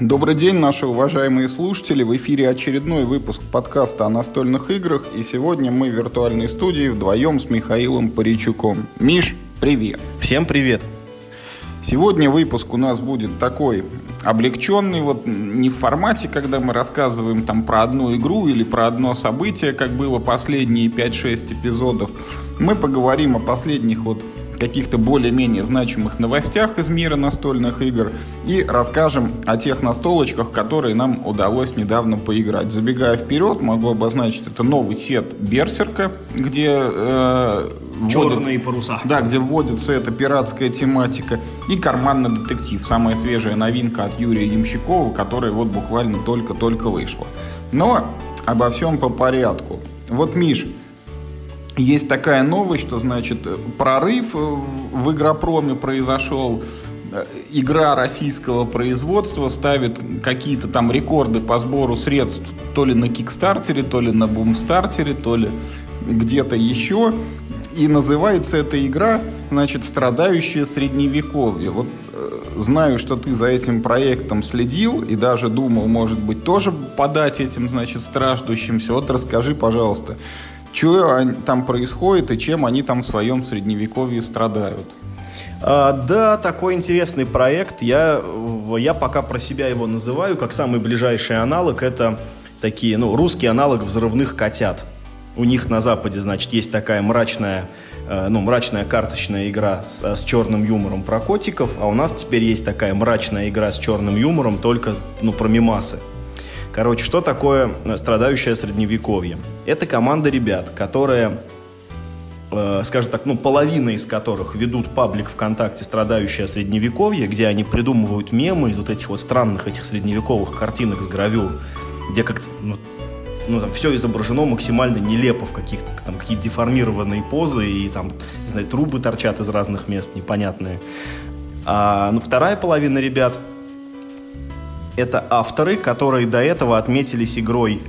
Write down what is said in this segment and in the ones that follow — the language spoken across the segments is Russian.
Добрый день, наши уважаемые слушатели. В эфире очередной выпуск подкаста о настольных играх. И сегодня мы в виртуальной студии вдвоем с Михаилом Паричуком. Миш, привет. Всем привет. Сегодня выпуск у нас будет такой облегченный, вот не в формате, когда мы рассказываем там про одну игру или про одно событие, как было последние 5-6 эпизодов. Мы поговорим о последних вот каких-то более-менее значимых новостях из мира настольных игр и расскажем о тех настолочках, которые нам удалось недавно поиграть. Забегая вперед, могу обозначить, это новый сет Берсерка, где... Э, Черные вводится, паруса. Да, где вводится эта пиратская тематика. И карманный детектив, самая свежая новинка от Юрия Ямщикова, которая вот буквально только-только вышла. Но обо всем по порядку. Вот, Миш, есть такая новость, что, значит, прорыв в игропроме произошел. Игра российского производства ставит какие-то там рекорды по сбору средств то ли на Кикстартере, то ли на Бумстартере, то ли где-то еще. И называется эта игра, значит, «Страдающее средневековье». Вот э, знаю, что ты за этим проектом следил и даже думал, может быть, тоже подать этим, значит, страждущимся. Вот расскажи, пожалуйста, что там происходит и чем они там в своем средневековье страдают. А, да, такой интересный проект. Я, я пока про себя его называю как самый ближайший аналог. Это такие, ну, русский аналог взрывных котят. У них на Западе, значит, есть такая мрачная, э, ну, мрачная карточная игра с, с черным юмором про котиков, а у нас теперь есть такая мрачная игра с черным юмором только, ну, про мимасы. Короче, что такое э, страдающее средневековье? Это команда ребят, которые, э, скажем так, ну, половина из которых ведут паблик ВКонтакте «Страдающее средневековье», где они придумывают мемы из вот этих вот странных этих средневековых картинок с гравюр, где как ну, ну, там все изображено максимально нелепо в каких-то там какие-то деформированные позы и там, не знаю, трубы торчат из разных мест непонятные. А, ну, вторая половина ребят – это авторы, которые до этого отметились игрой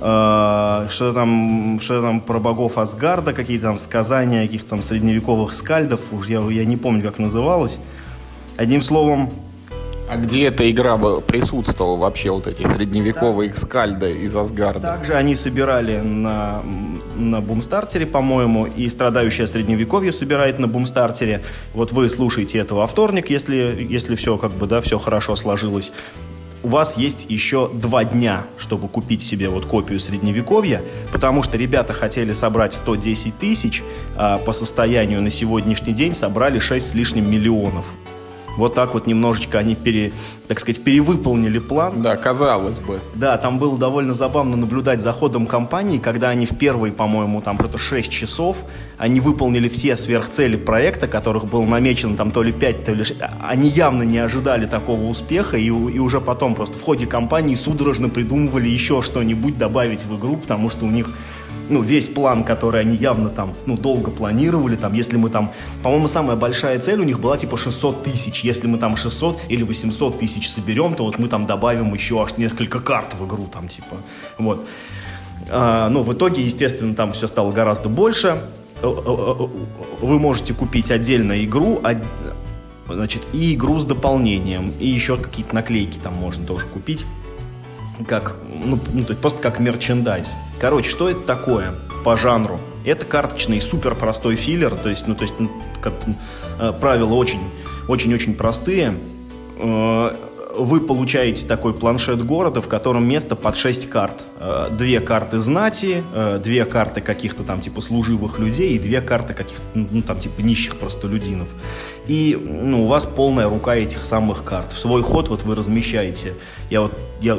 э, что там, что там про богов Асгарда, какие-то там сказания каких-то там средневековых скальдов, уж я, я не помню, как называлось. Одним словом... А где эта игра присутствовала вообще, вот эти средневековые да. скальды из Асгарда? Также они собирали на, на Бумстартере, по-моему, и страдающее средневековье собирает на Бумстартере. Вот вы слушаете это во вторник, если, если все как бы, да, все хорошо сложилось у вас есть еще два дня, чтобы купить себе вот копию средневековья, потому что ребята хотели собрать 110 тысяч, а по состоянию на сегодняшний день собрали 6 с лишним миллионов. Вот так вот немножечко они, пере, так сказать, перевыполнили план. Да, казалось бы. Да, там было довольно забавно наблюдать за ходом компании, когда они в первые, по-моему, там что-то 6 часов, они выполнили все сверхцели проекта, которых было намечено там то ли 5, то ли 6. Они явно не ожидали такого успеха, и, и уже потом просто в ходе кампании судорожно придумывали еще что-нибудь добавить в игру, потому что у них ну, весь план, который они явно там, ну, долго планировали, там, если мы там, по-моему, самая большая цель у них была типа 600 тысяч, если мы там 600 или 800 тысяч соберем, то вот мы там добавим еще аж несколько карт в игру, там, типа, вот. А, ну, в итоге, естественно, там все стало гораздо больше. Э, э, э, вы можете купить отдельно игру, значит, и игру с дополнением, и еще какие-то наклейки там можно тоже купить как, ну, ну, то есть просто как мерчендайз. Короче, что это такое по жанру? Это карточный супер простой филлер, то есть, ну, то есть, ну, как, э, правила очень, очень-очень простые. Вы получаете такой планшет города, в котором место под 6 карт. Э, две карты знати, э, две карты каких-то там типа служивых людей и две карты каких-то, ну там типа нищих простолюдинов. И ну, у вас полная рука этих самых карт. В свой ход вот вы размещаете, я вот, я,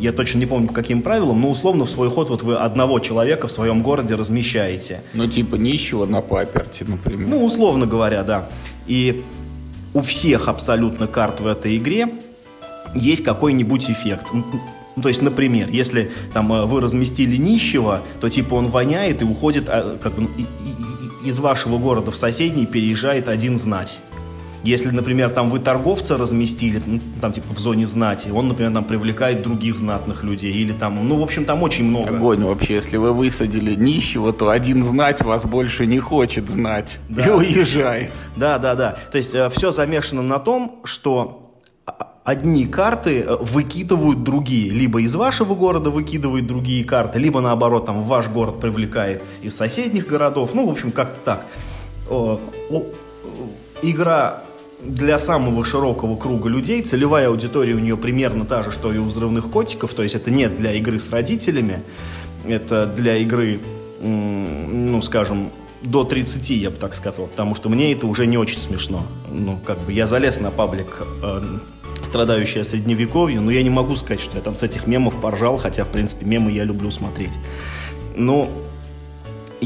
я точно не помню по каким правилам, но условно в свой ход вот вы одного человека в своем городе размещаете. Ну типа нищего на паперти, например. Ну условно говоря, да. И у всех абсолютно карт в этой игре есть какой-нибудь эффект. Ну, то есть, например, если там э, вы разместили нищего, то типа он воняет и уходит а, как бы, из вашего города в соседний, переезжает один знать. Если, например, там вы торговца разместили, ну, там типа в зоне знати, он, например, там привлекает других знатных людей. Или там, ну, в общем, там очень много. Огонь вообще, если вы высадили нищего, то один знать вас больше не хочет знать да. и уезжает. Да, да, да. То есть э, все замешано на том, что одни карты э, выкидывают другие. Либо из вашего города выкидывают другие карты, либо наоборот, там ваш город привлекает из соседних городов. Ну, в общем, как-то так. Игра для самого широкого круга людей, целевая аудитория у нее примерно та же, что и у взрывных котиков, то есть это не для игры с родителями, это для игры, ну, скажем, до 30, я бы так сказал, потому что мне это уже не очень смешно. Ну, как бы я залез на паблик э, страдающая средневековье, но я не могу сказать, что я там с этих мемов поржал, хотя, в принципе, мемы я люблю смотреть. Но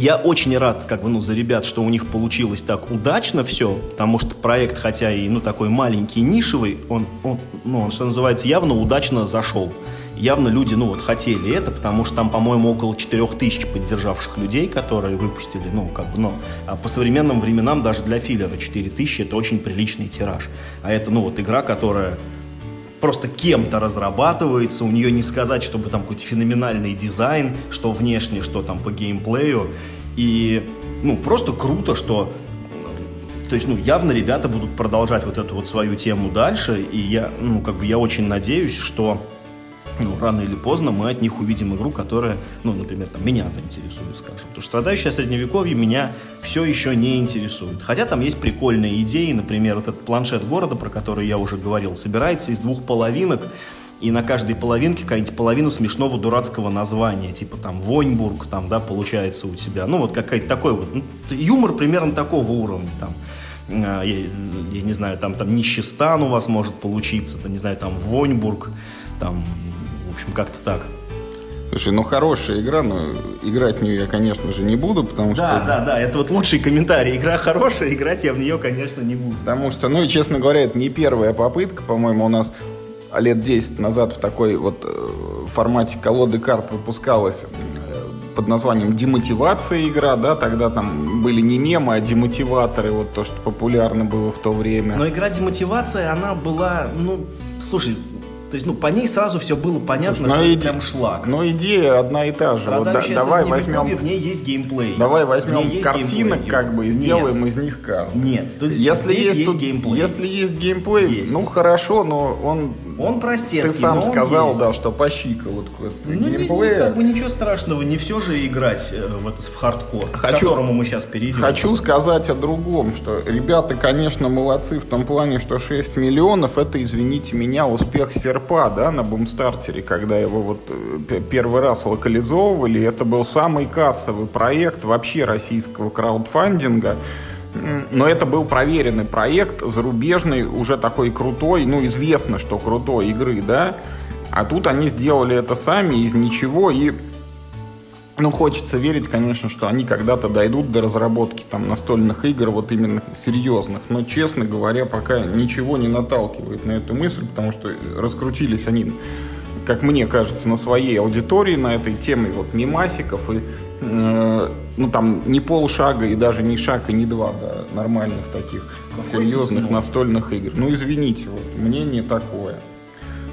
я очень рад, как бы, ну, за ребят, что у них получилось так удачно все, потому что проект, хотя и, ну, такой маленький, нишевый, он, он ну, он, что называется, явно удачно зашел. Явно люди, ну, вот, хотели это, потому что там, по-моему, около 4000 поддержавших людей, которые выпустили, ну, как бы, ну, а по современным временам даже для филлера 4000 это очень приличный тираж. А это, ну, вот игра, которая просто кем-то разрабатывается, у нее не сказать, чтобы там какой-то феноменальный дизайн, что внешне, что там по геймплею. И, ну, просто круто, что то есть, ну, явно ребята будут продолжать вот эту вот свою тему дальше, и я, ну, как бы я очень надеюсь, что ну, рано или поздно мы от них увидим игру, которая, ну, например, там, меня заинтересует, скажем. Потому что страдающее средневековье меня все еще не интересует. Хотя там есть прикольные идеи, например, вот этот планшет города, про который я уже говорил, собирается из двух половинок, и на каждой половинке какая-нибудь половина смешного дурацкого названия, типа там Воньбург, там, да, получается у тебя. Ну, вот какой-то такой вот, ну, юмор примерно такого уровня, там. А, я, я не знаю, там, там Нищестан у вас может получиться, там, не знаю, там Воньбург, там общем, как-то так. Слушай, ну хорошая игра, но играть в нее я, конечно же, не буду, потому да, что... Да, да, да, это вот лучший комментарий. Игра хорошая, играть я в нее, конечно, не буду. Потому что, ну и, честно говоря, это не первая попытка, по-моему, у нас лет 10 назад в такой вот э, формате колоды карт выпускалась э, под названием демотивация игра, да, тогда там были не мемы, а демотиваторы, вот то, что популярно было в то время. Но игра демотивация, она была, ну, слушай, то есть, ну, по ней сразу все было понятно, Слушай, что иде... прям шлак. Но идея одна и та же. Вот, да, давай возьмем... В ней есть геймплей. Давай возьмем картинок, как бы, и сделаем Нет. из них карты. Нет, если есть, есть тут, геймплей. Если есть геймплей, есть. ну хорошо, но он... Он простецкий, Ты сам сказал, да, что по щиколотку ну, геймплея. Не, как бы ничего страшного, не все же играть э, в, это, в хардкор, хочу, к которому мы сейчас перейдем. Хочу сказать о другом, что ребята, конечно, молодцы в том плане, что 6 миллионов, это, извините меня, успех серпа, да, на бумстартере, когда его вот э, первый раз локализовывали, это был самый кассовый проект вообще российского краудфандинга. Но это был проверенный проект, зарубежный, уже такой крутой, ну, известно, что крутой игры, да. А тут они сделали это сами из ничего, и ну, хочется верить, конечно, что они когда-то дойдут до разработки там настольных игр, вот именно серьезных. Но, честно говоря, пока ничего не наталкивает на эту мысль, потому что раскрутились они, как мне кажется, на своей аудитории на этой теме вот мимасиков и э, ну там не полшага и даже не шаг и не два до нормальных таких Какой серьезных настольных игр. Ну, извините, вот мнение такое.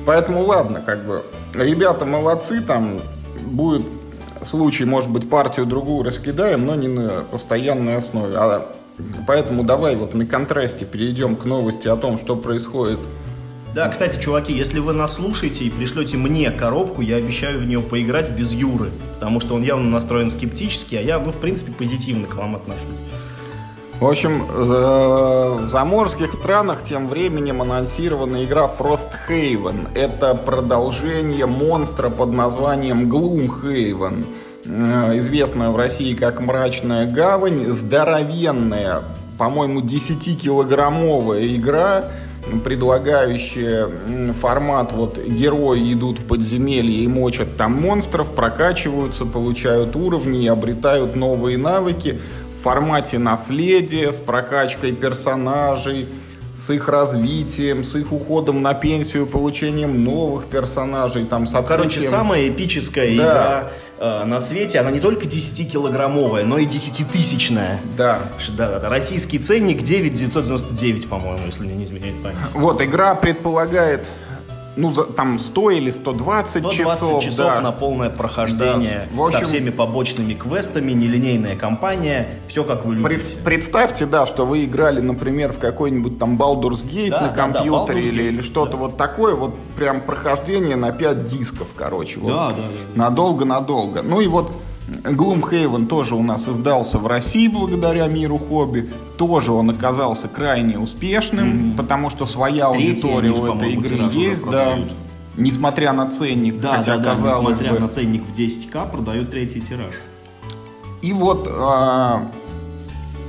Поэтому ладно, как бы ребята молодцы, там будет случай, может быть, партию другую раскидаем, но не на постоянной основе. А поэтому давай вот на контрасте перейдем к новости о том, что происходит да, кстати, чуваки, если вы нас слушаете и пришлете мне коробку, я обещаю в нее поиграть без Юры, потому что он явно настроен скептически, а я, ну, в принципе, позитивно к вам отношусь. В общем, в заморских странах тем временем анонсирована игра Frosthaven. Это продолжение монстра под названием Gloomhaven. Э, известная в России как Мрачная Гавань. Здоровенная, по-моему, 10-килограммовая игра, предлагающая формат вот герои идут в подземелье и мочат там монстров, прокачиваются, получают уровни и обретают новые навыки. Формате наследия, с прокачкой персонажей, с их развитием, с их уходом на пенсию, получением новых персонажей, там, с открытием... Короче, самая эпическая да. игра э, на свете, она не только 10-килограммовая, но и 10-тысячная. Да. Да, да, да. Российский ценник 9 999, по-моему, если мне не изменяет память. Вот, игра предполагает ну, за, там 100 или 120, 120 часов. часов да. на полное прохождение Да, общем- со всеми побочными квестами, нелинейная кампания, все как вы любите. Пред- представьте, да, что вы играли, например, в какой-нибудь там Baldur's Gate Да, на да, да, компьютере Baldur's или, Gate, или что-то да. вот такое, вот прям прохождение на 5 дисков, короче. Вот. Да, да, да, да. Надолго-надолго. Ну и вот Gloomhaven тоже у нас издался в России благодаря миру хобби. Тоже он оказался крайне успешным, потому что своя Третий аудитория у этой игры есть, да. Несмотря на ценник, Да, хотя да, да, казалось несмотря бы. на ценник в 10к, продают третий тираж. И вот, а,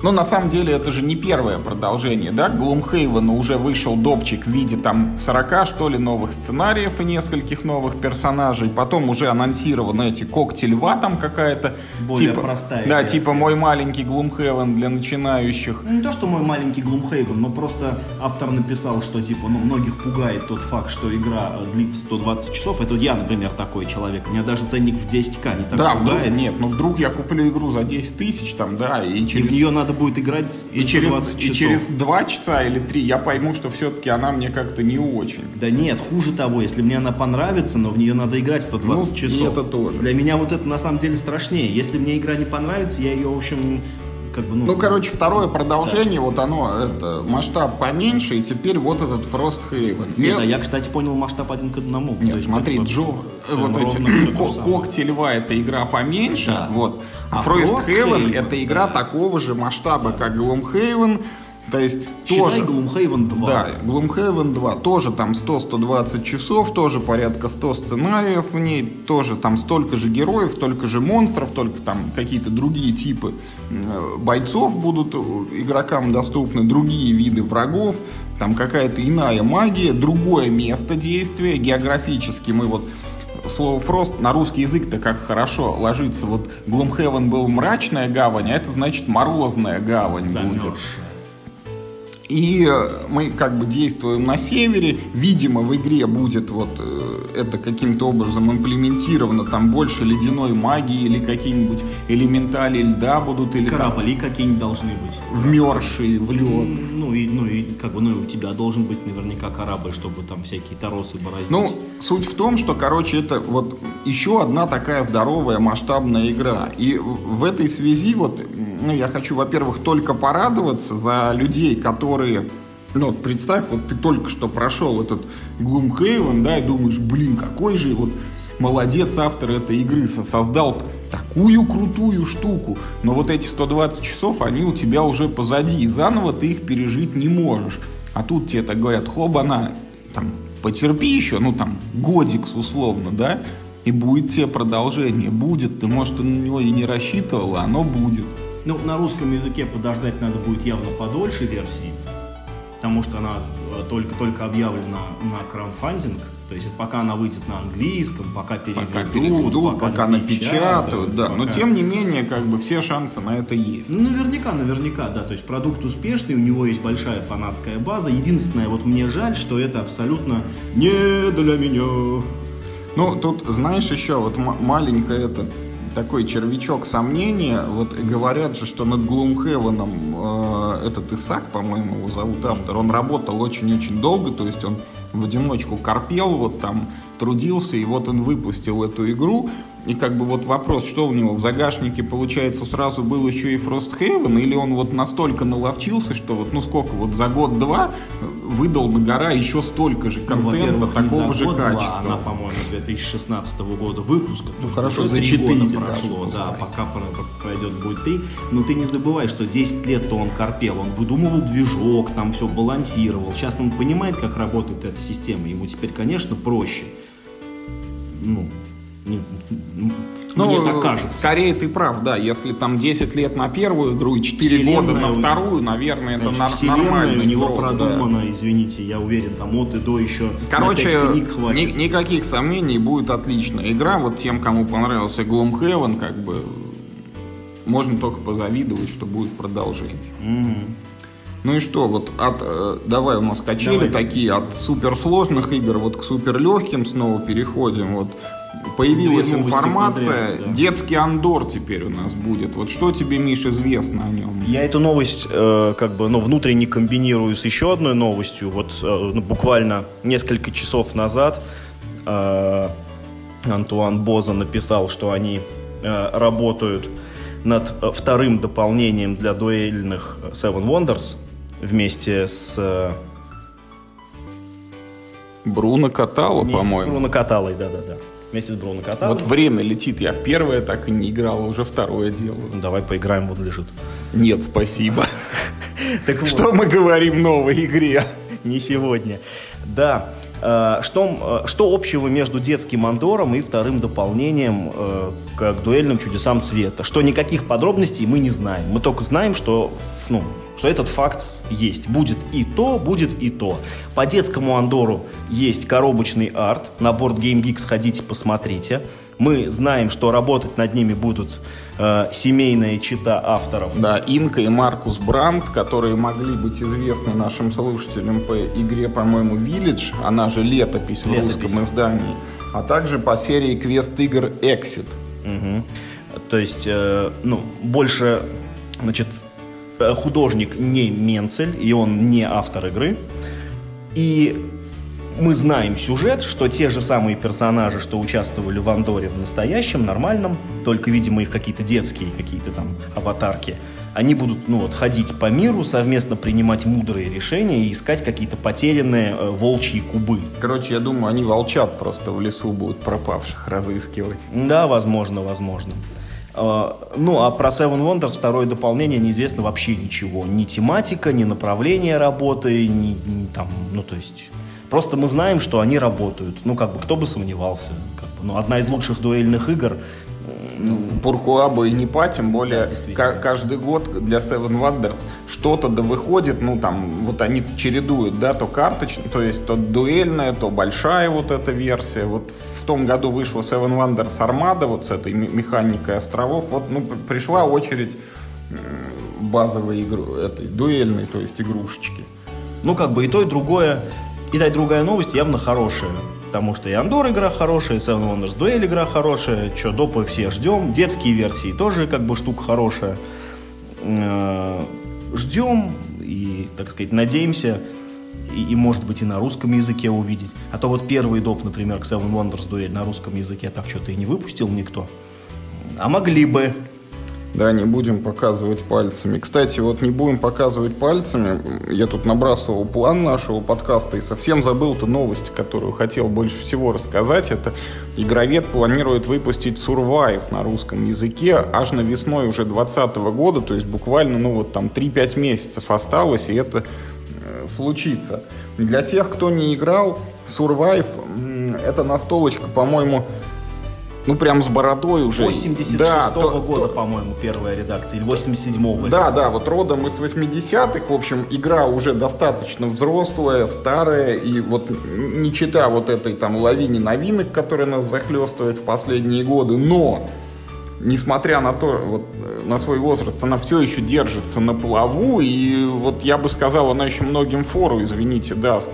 ну, на самом деле, это же не первое продолжение, да? Gloomhaven уже вышел допчик в виде там 40, что ли, новых сценариев и нескольких новых персонажей. Потом уже анонсированы эти когти льва там какая-то. Более типа, простая Да, версия. типа мой маленький Gloomhaven для начинающих. Ну, не то, что мой маленький Gloomhaven, но просто автор написал, что типа, ну, многих пугает тот факт, что игра э, длится 120 часов. Это я, например, такой человек. Меня даже ценник в 10к не так да, вдруг, пугает. нет, ну вдруг я куплю игру за 10 тысяч там, да, и И через... в нее надо будет играть и через, 120 и часов. через 2 часа или 3 я пойму, что все-таки она мне как-то не очень. Да нет, хуже того, если мне она понравится, но в нее надо играть 120 Ну, часов. это тоже. Для меня вот это на самом деле страшнее. Если мне игра не понравится, я ее, в общем, как бы, ну... Ну, короче, второе продолжение, вот оно, это, масштаб поменьше, и теперь вот этот Frosthaven. Нет, а я, кстати, понял масштаб один к одному. Нет, есть, смотри, Джо, прям вот эти когти льва это игра поменьше, Да. вот. А, А Frosthaven Frosthaven, это игра да. такого же масштаба, как Gloomhaven, то есть Считай тоже... Gloomhaven 2. Да, Gloomhaven 2 тоже там 100-120 часов, тоже порядка 100 сценариев в ней, тоже там столько же героев, столько же монстров, только там какие-то другие типы э, бойцов будут э, игрокам доступны, другие виды врагов, там какая-то иная магия, другое место действия, географически мы вот Слово «фрост» на русский язык-то как хорошо ложится. Вот Gloomhaven был мрачная гавань, а это значит морозная гавань будет. И э, мы как бы действуем на севере. Видимо, в игре будет вот э, это каким-то образом имплементировано. Там больше ледяной магии или какие-нибудь элементали льда будут. Или там Корабли какие-нибудь должны быть. вмерзшие в лед. Ну и, ну и как бы, ну и у тебя должен быть наверняка корабль, чтобы там всякие торосы бороздить. Ну, суть в том, что, короче, это вот еще одна такая здоровая масштабная игра. И в этой связи вот, ну, я хочу, во-первых, только порадоваться за людей, которые ну, вот представь, вот ты только что прошел этот Gloomhaven, да, и думаешь, блин, какой же вот молодец автор этой игры, со- создал такую крутую штуку, но вот эти 120 часов, они у тебя уже позади, и заново ты их пережить не можешь. А тут тебе так говорят, хоба-на, там, потерпи еще, ну там, годикс условно, да, и будет тебе продолжение, будет, ты, может, на него и не рассчитывал, а оно будет. Ну, на русском языке подождать надо будет явно подольше версии, потому что она э, только-только объявлена на краудфандинг. То есть пока она выйдет на английском, пока переведут, Пока переведут, пока, напечатают, да. Но пока- тем не менее, как бы все шансы на это есть. Ну, наверняка, наверняка, да. То есть продукт успешный, у него есть большая фанатская база. Единственное, вот мне жаль, что это абсолютно не для меня. Ну, тут, знаешь, еще вот м- маленькое это такой червячок сомнения. Вот говорят же, что над Глумхевеном э, этот Исаак, по-моему, его зовут автор, он работал очень-очень долго, то есть он в одиночку корпел, вот там трудился, и вот он выпустил эту игру. И как бы вот вопрос, что у него в загашнике, получается, сразу был еще и Frosthaven, или он вот настолько наловчился, что вот, ну сколько, вот за год-два выдал на гора еще столько же Ну, контента, не такого же качества. Она, по-моему, 2016 года выпуска. Ну, хорошо, за три четыре года даже, прошло, пускай. да, пока про- пройдет будет три. Но ты не забывай, что 10 лет-то он корпел, он выдумывал движок, там все балансировал. Сейчас он понимает, как работает эта система, ему теперь, конечно, проще. Ну, не- ну, мне так кажется. Скорее ты прав, да. Если там 10 лет на первую игру и 4 Вселенная года на вторую, наверное, это Значит, вселенная нормальный у него срок, да. продумана, извините, я уверен, там от и до еще Короче, книг хватит. ни- никаких сомнений, будет отличная игра. Вот тем, кому понравился Gloomhaven, как бы можно только позавидовать, что будет продолжение. Мгм. Ну и что, вот от, э, давай у нас качели Давай. такие, от суперсложных игр вот к суперлегким снова переходим. Вот Появилась информация, да. детский андор теперь у нас будет. Вот что тебе, Миш, известно о нем? Я эту новость э, как бы ну, внутренне комбинирую с еще одной новостью. Вот э, ну, буквально несколько часов назад э, Антуан Боза написал, что они э, работают над э, вторым дополнением для дуэльных Seven Wonders вместе с э, Бруно Катало, по-моему. Бруно Каталой, да-да-да. Вместе с Бруно Каталой. Вот время летит. Я в первое так и не играл, а уже второе делаю. Ну, Давай поиграем, вот лежит. Нет, спасибо. Что мы говорим в новой игре? не сегодня. Да. Э, Что, э, что общего между детским андором и вторым дополнением э, к дуэльным чудесам света? Что никаких подробностей мы не знаем. Мы только знаем, что, ну, что этот факт есть. Будет и то, будет и то. По детскому андору есть коробочный арт. На борт Game Geek сходите, посмотрите. Мы знаем, что работать над ними будут э, семейная чита авторов. Да, Инка и Маркус Брандт, которые могли быть известны нашим слушателям по игре, по-моему, Village, она же летопись, в Летопись. русском издании, а также по серии квест-игр Exit. Мгм. То есть, э, ну, больше, значит, э, художник не Менцель, и он не автор игры. И мы знаем сюжет, что те же самые персонажи, что участвовали в Андоре в настоящем, нормальном, только, видимо, их какие-то детские какие-то там аватарки, они будут, ну вот, ходить по миру, совместно принимать мудрые решения и искать какие-то потерянные э, волчьи кубы. Короче, я думаю, они волчат просто в лесу будут пропавших разыскивать. Да, возможно, возможно. Э, Ну, а про Seven Wonders второе дополнение неизвестно вообще ничего. Ни тематика, ни направление работы, ни, ни там, ну, то есть... Просто мы знаем, что они работают. Ну, как бы, кто бы сомневался. Как бы, ну, одна из лучших дуэльных игр. Пуркуаба и Непа, тем более Да, каждый год для Seven Wonders что-то да выходит, ну там вот они чередуют, да, то карточная, то есть то дуэльная, то большая вот эта версия. Вот в том году вышла Seven Wonders Armada вот с этой ме- механикой островов. Вот ну пришла очередь базовой игру, этой дуэльной, то есть игрушечки. Ну, как бы и то, и другое, и та, другая новость явно хорошая. Потому что и Андор игра хорошая, и Seven Wonders Дуэль игра хорошая, что допы все ждем. Детские версии тоже как бы штука хорошая. Э, Ждем и, так сказать, надеемся, и, и, может быть и на русском языке увидеть. А то вот первый доп, например, к Seven Wonders Дуэль на русском языке так что-то и не выпустил никто. А могли бы. Да, не будем показывать пальцами. Кстати, вот не будем показывать пальцами. Я тут набрасывал план нашего подкаста и совсем забыл ту новость, которую хотел больше всего рассказать. Это игровед планирует выпустить Survive на русском языке аж на весной уже 2020 года, то есть буквально, ну вот там 3-5 месяцев осталось, и это э, случится. Для тех, кто не играл, Survive это настолочка, по-моему, ну прям с бородой уже. 86 Да, -го то- года, по-моему, первая редакция, или 87-го. да, да, вот родом из 80-х, в общем, игра уже достаточно взрослая, старая, и вот не чита вот этой там лавине новинок, которая нас захлестывает в последние годы, но несмотря на то, вот, э, на свой возраст, она все еще держится на плаву, и вот я бы сказал, она еще многим фору, извините, даст.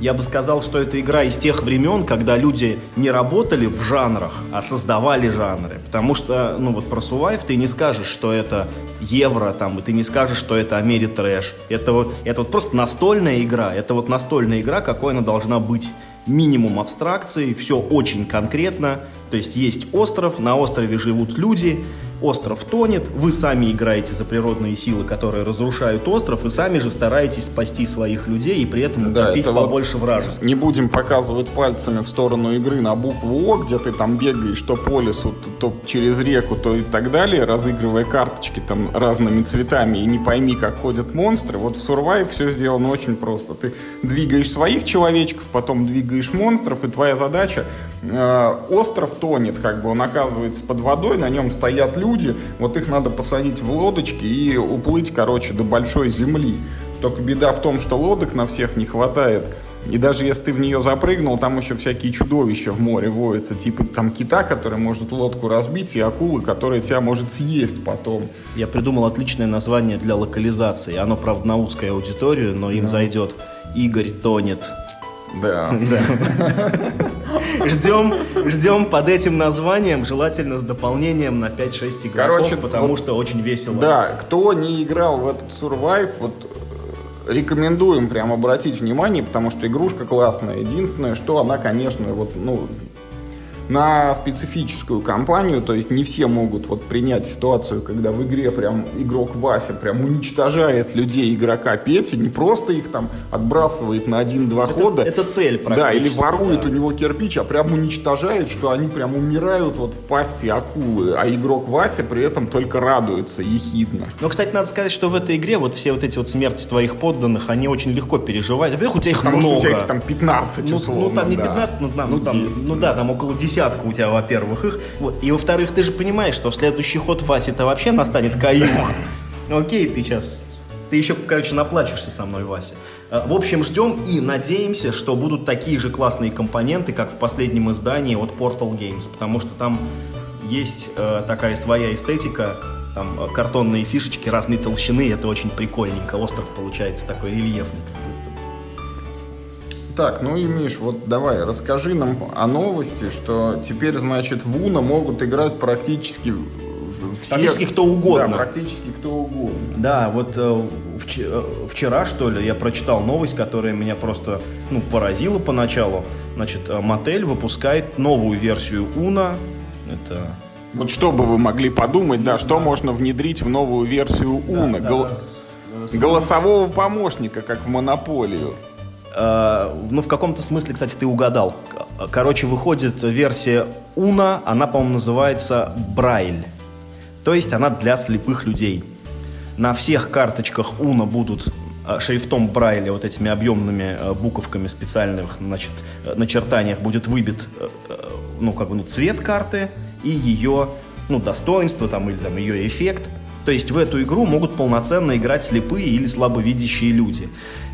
Я бы сказал, что это игра из тех времен, когда люди не работали в жанрах, а создавали жанры. Потому что, ну вот про Survive ты не скажешь, что это евро, там, и ты не скажешь, что это Америтрэш. Это вот, это вот просто настольная игра. Это вот настольная игра, какой она должна быть. Минимум абстракции, все очень конкретно. То есть есть остров, на острове живут люди, остров тонет, вы сами играете за природные силы, которые разрушают остров, и сами же стараетесь спасти своих людей и при этом Да, это вот- побольше вражеских. Не будем показывать пальцами в сторону игры на букву О, где ты там бегаешь то по лесу, то, то через реку, то и так далее, разыгрывая карточки там разными цветами и не пойми, как ходят монстры. Вот в Survive все сделано очень просто. Ты двигаешь своих человечков, потом двигаешь монстров, и твоя задача э, остров тонет, как бы он оказывается под водой, на нем стоят люди, вот их надо посадить в лодочки и уплыть, короче, до большой земли. Только беда в том, что лодок на всех не хватает. И даже если ты в нее запрыгнул, там еще всякие чудовища в море водятся. Типа там кита, который может лодку разбить, и акулы, которая тебя может съесть потом. Я придумал отличное название для локализации. Оно, правда, на узкую аудиторию, но им зайдет Игорь тонет. Да. Ждем, ждем под этим названием, желательно с дополнением на 5-6 игроков, Короче, потому вот- что очень весело. Да, кто не играл в этот Survive, вот э, рекомендуем прям обратить внимание, потому что игрушка классная. Единственное, что она, конечно, вот, ну, на специфическую компанию, то есть не все могут вот принять ситуацию, когда в игре прям игрок Вася прям уничтожает людей игрока Пети, не просто их там отбрасывает на один-два хода. это цель Да, или практически. ворует да. у него кирпич, а прям уничтожает, что они прям умирают вот в пасти акулы, а игрок Вася при этом только радуется ехидно. Но, кстати, надо сказать, что в этой игре вот все вот эти вот смерти твоих подданных, они очень легко переживают. Во-первых, у тебя их Потому много. что у тебя их там 15 Ну, условно, ну, там не да. 15, ну, там, Ну, ну, там, 10. ну да, там около десятка у тебя, во-первых, их. Вот. И во-вторых, ты же понимаешь, что в следующий ход Васи-то вообще настанет каюх. Окей, ты сейчас... Ты еще, короче, наплачешься со мной, Вася. Э, В общем, ждем и надеемся, что будут такие же классные компоненты, как в последнем издании от Portal Games, потому что там есть э, такая своя эстетика, там э, картонные фишечки разной толщины, это очень прикольненько. Остров получается такой рельефный. Так, ну и Миш, вот давай, расскажи нам о новости, что теперь, значит, в Уна могут играть практически в- все... Практически кто угодно. Да, практически кто угодно. Да, вот э, вч- э, вчера, что ли, я прочитал новость, которая меня просто ну, поразила поначалу. Значит, э, Мотель выпускает новую версию Уна. Это Вот что бы вы могли подумать, да, что можно внедрить в новую версию Уна? Гол- Голосового помощника, как в Монополию. Э, ну, в каком-то смысле, кстати, ты угадал. Короче, выходит версия Уна, она, по-моему, называется Брайль. То есть она для слепых людей. На всех карточках Уна будут э, шрифтом Брайля, вот этими объемными э, буковками специальных, значит, начертаниях будет выбит, ну, как бы, ну, цвет карты и ее, ну, достоинство там, или там ее эффект. То есть в эту игру могут полноценно играть слепые или слабовидящие люди.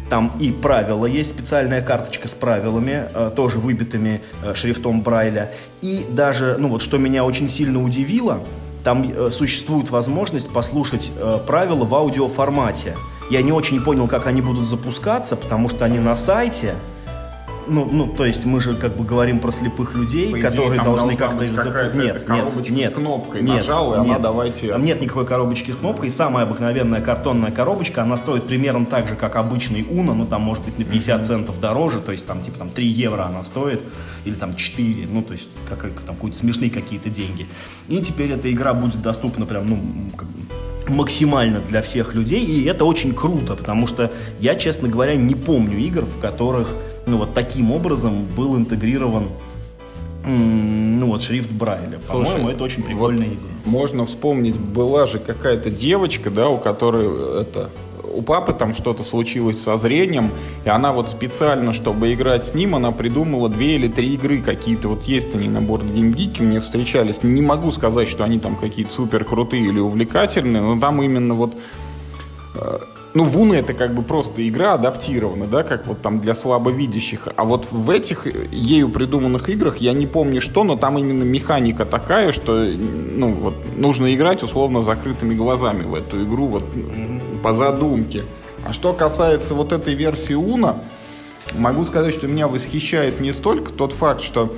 Там и правила, есть специальная карточка с правилами, э, тоже выбитыми э, шрифтом Брайля. И даже, ну вот что меня очень сильно удивило, там э, существует возможность послушать правила в аудиоформате. Я не очень понял, как они будут запускаться, потому что они на сайте. Ну, ну, то есть мы же как бы говорим про слепых людей, По идее, которые должны как-то их зап- Нет, нет, коробочка с нет, кнопкой. нет, Нажал, и она нет. давайте- Там нет никакой коробочки с кнопкой. Самая обыкновенная картонная коробочка, она стоит примерно так же, как обычный Uno, ну там может быть на 50 центов дороже, то есть там типа там 3 евро она стоит, или там 4, ну то есть как, там какие-то смешные какие-то деньги. И теперь эта игра будет доступна прям, ну, как бы максимально для всех людей, и это очень круто, потому что я, честно говоря, не помню игр, в которых, ну, вот таким образом был интегрирован, ну, вот шрифт Брайля. По-моему, это очень прикольная вот идея. Можно вспомнить, была же какая-то девочка, да, у которой э, это у папы там что-то случилось со зрением, и она вот специально, чтобы играть с ним, она придумала две или три игры какие-то. Вот есть они на борт геймгике, мне встречались. Не могу сказать, что они там какие-то супер крутые или увлекательные, но там именно вот ну, Вуна это как бы просто игра адаптирована, да, как вот там для слабовидящих. А вот в этих ею придуманных играх я не помню что, но там именно механика такая, что, ну, вот нужно играть условно закрытыми глазами в эту игру, вот по задумке. А что касается вот этой версии Уна, могу сказать, что меня восхищает не столько тот факт, что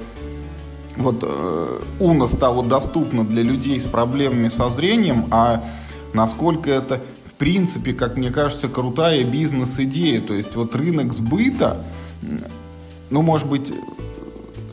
вот э, Уна стала доступна для людей с проблемами со зрением, а насколько это принципе, как мне кажется, крутая бизнес-идея. То есть вот рынок сбыта, ну, может быть,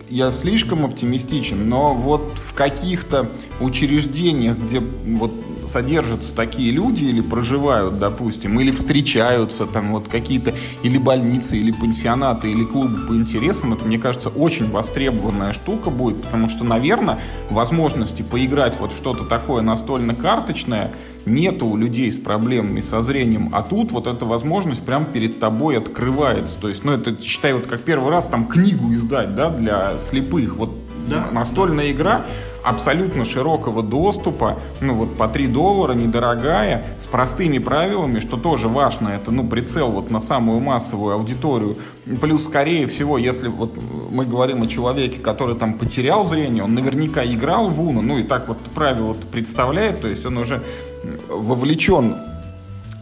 я слишком оптимистичен, но вот в каких-то учреждениях, где вот содержатся такие люди или проживают, допустим, или встречаются там вот какие-то или больницы, или пансионаты, или клубы по интересам, это, мне кажется, очень востребованная штука будет, потому что, наверное, возможности поиграть вот что-то такое настольно-карточное нету у людей с проблемами со зрением, а тут вот эта возможность прям перед тобой открывается. То есть, ну, это, считай, вот как первый раз там книгу издать, да, для слепых. Вот Да. настольная игра абсолютно широкого доступа, ну вот по 3 доллара, недорогая, с простыми правилами, что тоже важно, это ну прицел вот на самую массовую аудиторию. Плюс, скорее всего, если вот мы говорим о человеке, который там потерял зрение, он наверняка играл в Уно, ну и так вот правило представляет, то есть он уже вовлечен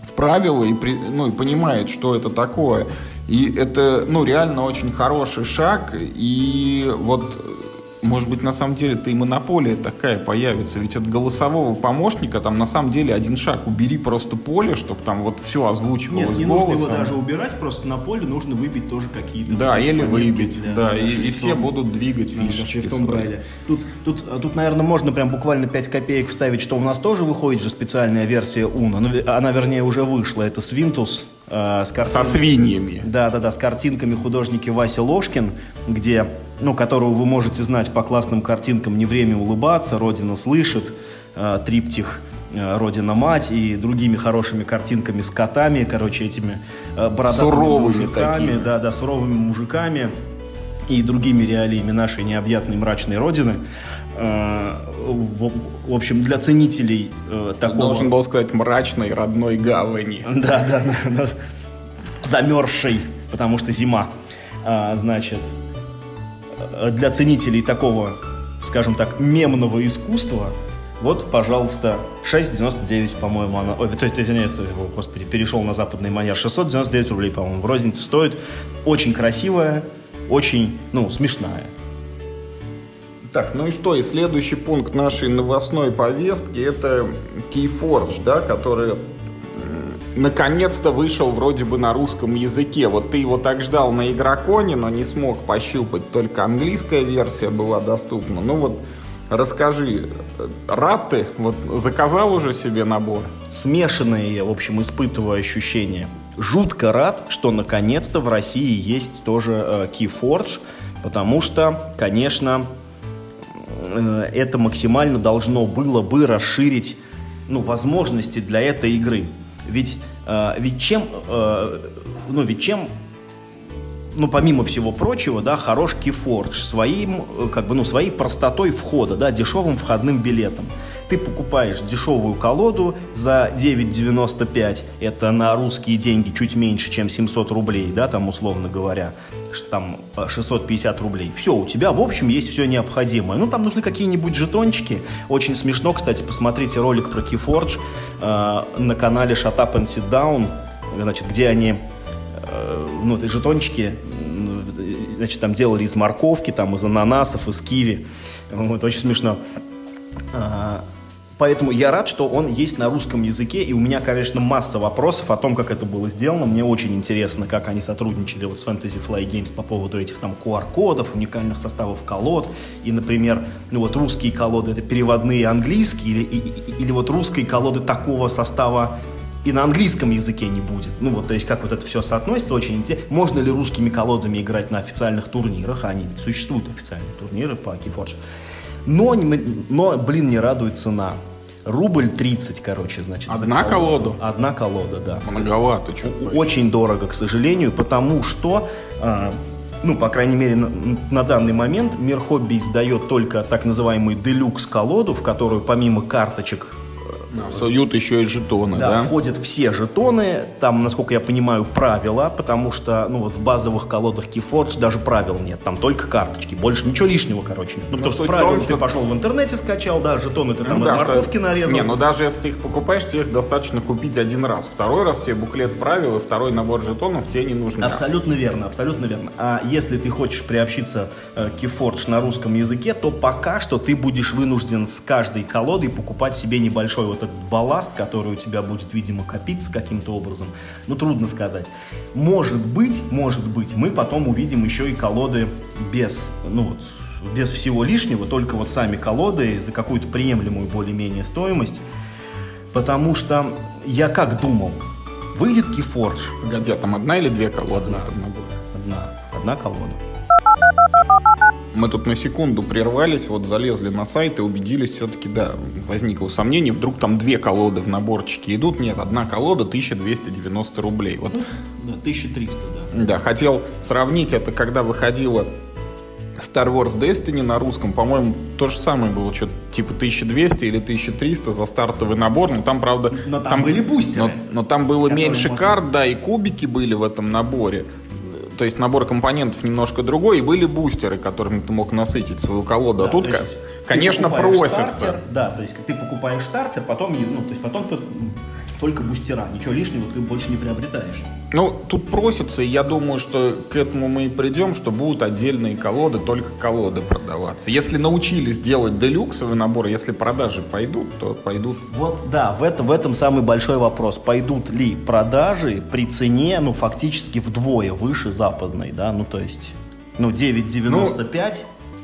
в правила и, при, ну, и понимает, что это такое. И это, ну, реально очень хороший шаг. И вот может быть, на самом деле, ты и монополия такая появится. Ведь от голосового помощника там на самом деле один шаг. Убери просто поле, чтобы там вот все озвучивалось Нет, не голосом. нужно его даже убирать, просто на поле нужно выбить тоже какие-то. Да, вот или выбить, для- да, и, и все будут двигать фишечки. шрифтом. Брайля. Тут, тут, а тут, наверное, можно прям буквально 5 копеек вставить, что у нас тоже выходит же специальная версия Уна. Ну, она, вернее, уже вышла. Это Свинтус э, с картин- Со свиньями. Да, да, да, с картинками художники Вася Ложкин, где, ну, которого вы можете знать по классным картинкам «Не время улыбаться», «Родина слышит», э, триптих э, «Родина мать» и другими хорошими картинками с котами, короче, этими э, бородатыми Суровыми мужиками, такими. да, да, суровыми мужиками и другими реалиями нашей необъятной мрачной родины. В, в общем, для ценителей такого... Должен был сказать мрачной родной гавани. Да, да, да, да. Замерзший, потому что зима. Значит, для ценителей такого, скажем так, мемного искусства, вот, пожалуйста, 6,99, по-моему, она... Ой, то то нет, господи, перешел на западный манер. 699 рублей, по-моему, в рознице стоит. Очень красивая, очень, ну, смешная. Так, ну и что, и следующий пункт нашей новостной повестки это Keyforge, да, который наконец-то вышел вроде бы на русском языке. Вот ты его так ждал на Игроконе, но не смог пощупать, только английская версия была доступна. Ну вот, расскажи, рад ты? Вот заказал уже себе набор? смешанные, в общем, испытываю ощущения. Жутко рад, что наконец-то в России есть тоже э, Keyforge, потому что, конечно, э, это максимально должно было бы расширить ну, возможности для этой игры. Ведь, э, ведь чем, э, ну, ведь чем ну, помимо всего прочего, да, хорош Keyforge своим, э, как бы, ну, своей простотой входа, да, дешевым входным билетом. Ты покупаешь дешевую колоду за 9,95, это на русские деньги чуть меньше, чем 700 рублей, да, там, условно говоря, там, э, 650 рублей. Все, у тебя, в общем, есть все необходимое. Ну, там нужны какие-нибудь жетончики. Очень смешно, кстати, посмотрите ролик про Keyforge э, на канале Shut Up and Sit Down, значит, где они э, ну, эти жетончики, значит, там делали из морковки, там, из ананасов, из киви. Вот, очень смешно. А, Поэтому я рад, что он есть на русском языке, и у меня, конечно, масса вопросов о том, как это было сделано. Мне очень интересно, как они сотрудничали вот с Fantasy Fly Games по поводу этих там QR-кодов, уникальных составов колод. И, например, ну вот русские колоды — это переводные английские, или, и- или вот русские колоды такого состава и на английском языке не будет. Ну вот, то есть, как вот это все соотносится, очень интересно. Можно ли русскими колодами играть на официальных турнирах? Они существуют официальные турниры по Keyforge. Но, но, блин, не радует цена. Рубль 30, короче, значит. Одна колоду? Одна колода, да. Многовато, что-то. Очень дорого, к сожалению, потому что, а, ну, по крайней мере, на, на данный момент Мир Хобби издает только так называемую делюкс колоду, в которую помимо карточек Суют еще и жетоны, да, да? входят все жетоны. Там, насколько я понимаю, правила, потому что ну, вот в базовых колодах Keyforge даже правил нет. Там только карточки. Больше ничего лишнего, короче, нет. Ну, потому что правила том, ты что- пошел в интернете скачал, да, жетоны ты там Ну из да, что- морковки нарезал. Не, ну даже если ты их покупаешь, тебе их достаточно купить один раз. Второй раз тебе буклет правил и второй набор жетонов тебе не нужны. Абсолютно верно, абсолютно верно. А если ты хочешь приобщиться э, к Keyforge на русском языке, то пока что ты будешь вынужден с каждой колодой покупать себе небольшой вот этот балласт, который у тебя будет, видимо, копиться каким-то образом. Ну, трудно сказать. Может быть, может быть, мы потом увидим еще и колоды без, ну вот, без всего лишнего, только вот сами колоды за какую-то приемлемую более-менее стоимость. Потому что я как думал, выйдет Keyforge, Погоди, а там одна или две колоды на этом наборе? Одна. Одна колода. Мы тут на секунду прервались, вот залезли на сайт и убедились, все-таки, да, возникло сомнение, вдруг там две колоды в наборчике идут. Нет, одна колода 1290 рублей. Вот, Да, 1300, да. да, хотел сравнить это, когда выходила Star Wars Destiny на русском, по-моему, то же самое было, что-то типа 1200 или 1300 за стартовый набор, но там, правда... Но там были бустеры, Но, но там было меньше можно- карт, да, и кубики были в этом наборе. То есть набор компонентов немножко другой, и были бустеры, которыми ты мог насытить свою колоду. а Да, тут, то ка- есть конечно, просится. стартер, да, то есть ты покупаешь стартер, потом, ну, то есть потом ты только бустера. Ничего лишнего ты больше не приобретаешь. Ну, тут просится, и я думаю, что к этому мы и придем, что будут отдельные колоды, только колоды продаваться. Если научились делать делюксовый набор, если продажи пойдут, то пойдут. Вот, да, в, это, в этом самый большой вопрос. Пойдут ли продажи при цене, ну, фактически вдвое выше западной, да, ну, то есть, ну, 9,95... Ну,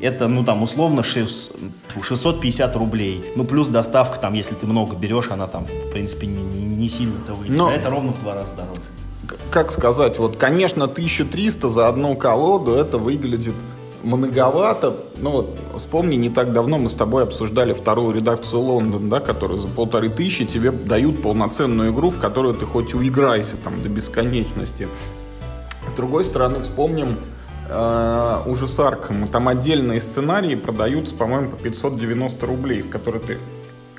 это, ну, там, условно, 650 рублей. Ну, плюс доставка, там, если ты много берешь, она там, в принципе, не, не, сильно-то выйдет. Но... А это ровно в два раза дороже как сказать, вот, конечно, 1300 за одну колоду, это выглядит многовато. Ну вот, вспомни, не так давно мы с тобой обсуждали вторую редакцию Лондон, да, которая за полторы тысячи тебе дают полноценную игру, в которую ты хоть уиграйся там до бесконечности. С другой стороны, вспомним э, ужас Аркхема. Там отдельные сценарии продаются, по-моему, по 590 рублей, в которые ты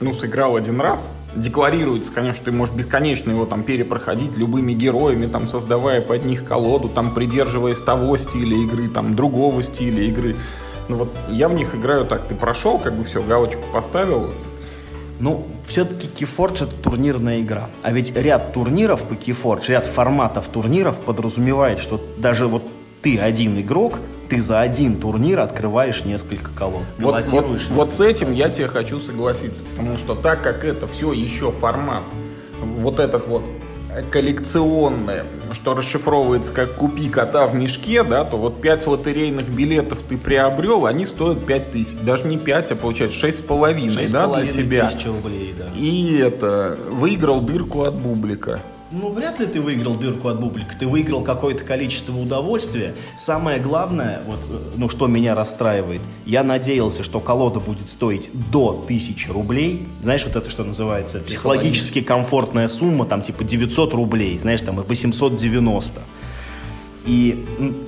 ну, сыграл один раз, декларируется, конечно, что ты можешь бесконечно его там перепроходить любыми героями, там, создавая под них колоду, там, придерживаясь того стиля игры, там, другого стиля игры. Ну вот я в них играю так, ты прошел, как бы все, галочку поставил, ну, все-таки Keyforge это турнирная игра. А ведь ряд турниров по Keyforge, ряд форматов турниров подразумевает, что даже вот ты один игрок, ты за один турнир открываешь несколько колод. Вот, вот, вот с этим я тебе хочу согласиться, потому что так как это все еще формат, вот этот вот коллекционное, что расшифровывается как «купи кота в мешке», да, то вот 5 лотерейных билетов ты приобрел, они стоят 5 тысяч. Даже не 5, а получается 6,5, да, для тебя. рублей, да. И это, выиграл дырку от бублика. Ну, вряд ли ты выиграл дырку от бублика. Ты выиграл какое-то количество удовольствия. Самое главное, вот, ну, что меня расстраивает, я надеялся, что колода будет стоить до 1000 рублей. Знаешь, вот это что называется? Психологически комфортная сумма, там, типа 900 рублей, знаешь, там, 890. И,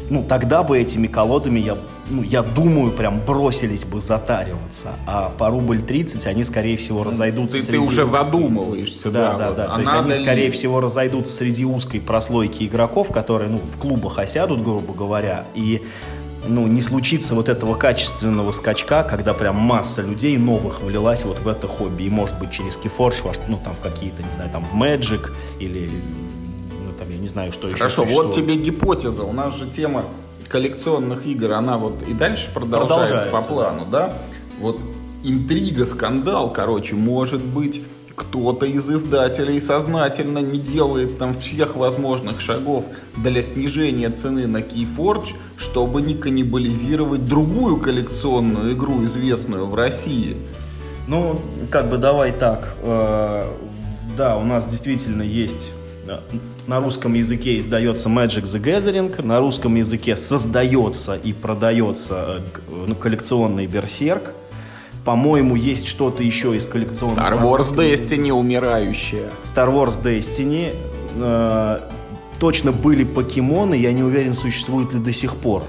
ну, тогда бы этими колодами я ну, я думаю, прям бросились бы затариваться. А по рубль 30 они, скорее всего, разойдутся ты, среди... Ты уже задумываешься, да. Да, да, вот. да. А То есть они, ли... скорее всего, разойдутся среди узкой прослойки игроков, которые, ну, в клубах осядут, грубо говоря, и ну, не случится вот этого качественного скачка, когда прям масса людей новых влилась вот в это хобби. И, может быть, через Keyforge, ну, там, в какие-то, не знаю, там, в Magic или, ну, не знаю, что Хорошо, еще Хорошо, вот тебе гипотеза. У нас же тема коллекционных игр, она вот и дальше продолжается, продолжается по плану, да? Вот интрига, скандал, короче, может быть, кто-то из издателей сознательно не делает там всех возможных шагов для снижения цены на Keyforge, чтобы не каннибализировать другую коллекционную игру, известную в России. Ну, как бы давай так. Э, да, у нас действительно есть на русском языке издается Magic the Gathering, на русском языке создается и продается э, ну, коллекционный Берсерк. По-моему, есть что-то еще из коллекционного. Star Wars Destiny умирающая. Star Wars Destiny. Э, точно были покемоны, я не уверен, существуют ли до сих пор.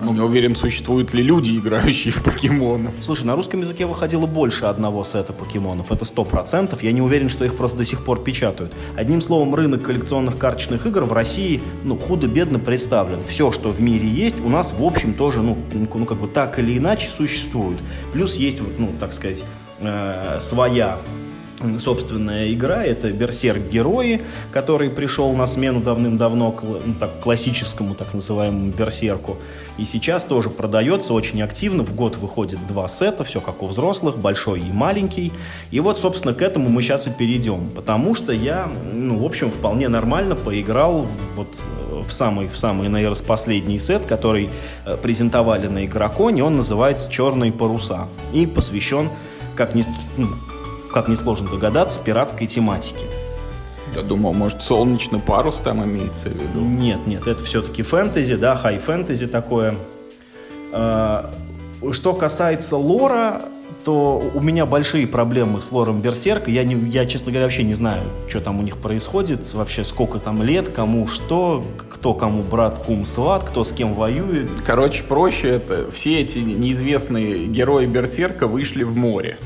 Ну, не уверен, существуют ли люди, играющие в покемонов. Слушай, на русском языке выходило больше одного сета покемонов. Это сто процентов. Я не уверен, что их просто до сих пор печатают. Одним словом, рынок коллекционных карточных игр в России, ну, худо-бедно представлен. Все, что в мире есть, у нас, в общем, тоже, ну, ну как бы так или иначе существует. Плюс есть, ну, так сказать, э, своя собственная игра. Это Берсерк Герои, который пришел на смену давным-давно ну, так, классическому так называемому Берсерку. И сейчас тоже продается очень активно. В год выходит два сета, все как у взрослых, большой и маленький. И вот, собственно, к этому мы сейчас и перейдем. Потому что я, ну, в общем, вполне нормально поиграл вот э, в самый, в самый, наверное, последний сет, который э, презентовали на Игроконе. Он называется «Черные паруса» и посвящен, как ни, ну, как несложно догадаться, пиратской тематики. Я думал, может, солнечный парус там имеется в виду? Нет, нет, это все-таки фэнтези, да, хай-фэнтези такое. А, что касается лора, то у меня большие проблемы с лором Берсерка. Я, не, я, честно говоря, вообще не знаю, что там у них происходит, вообще сколько там лет, кому что, кто кому брат, кум, сват, кто с кем воюет. Короче, проще это. Все эти неизвестные герои Берсерка вышли в море.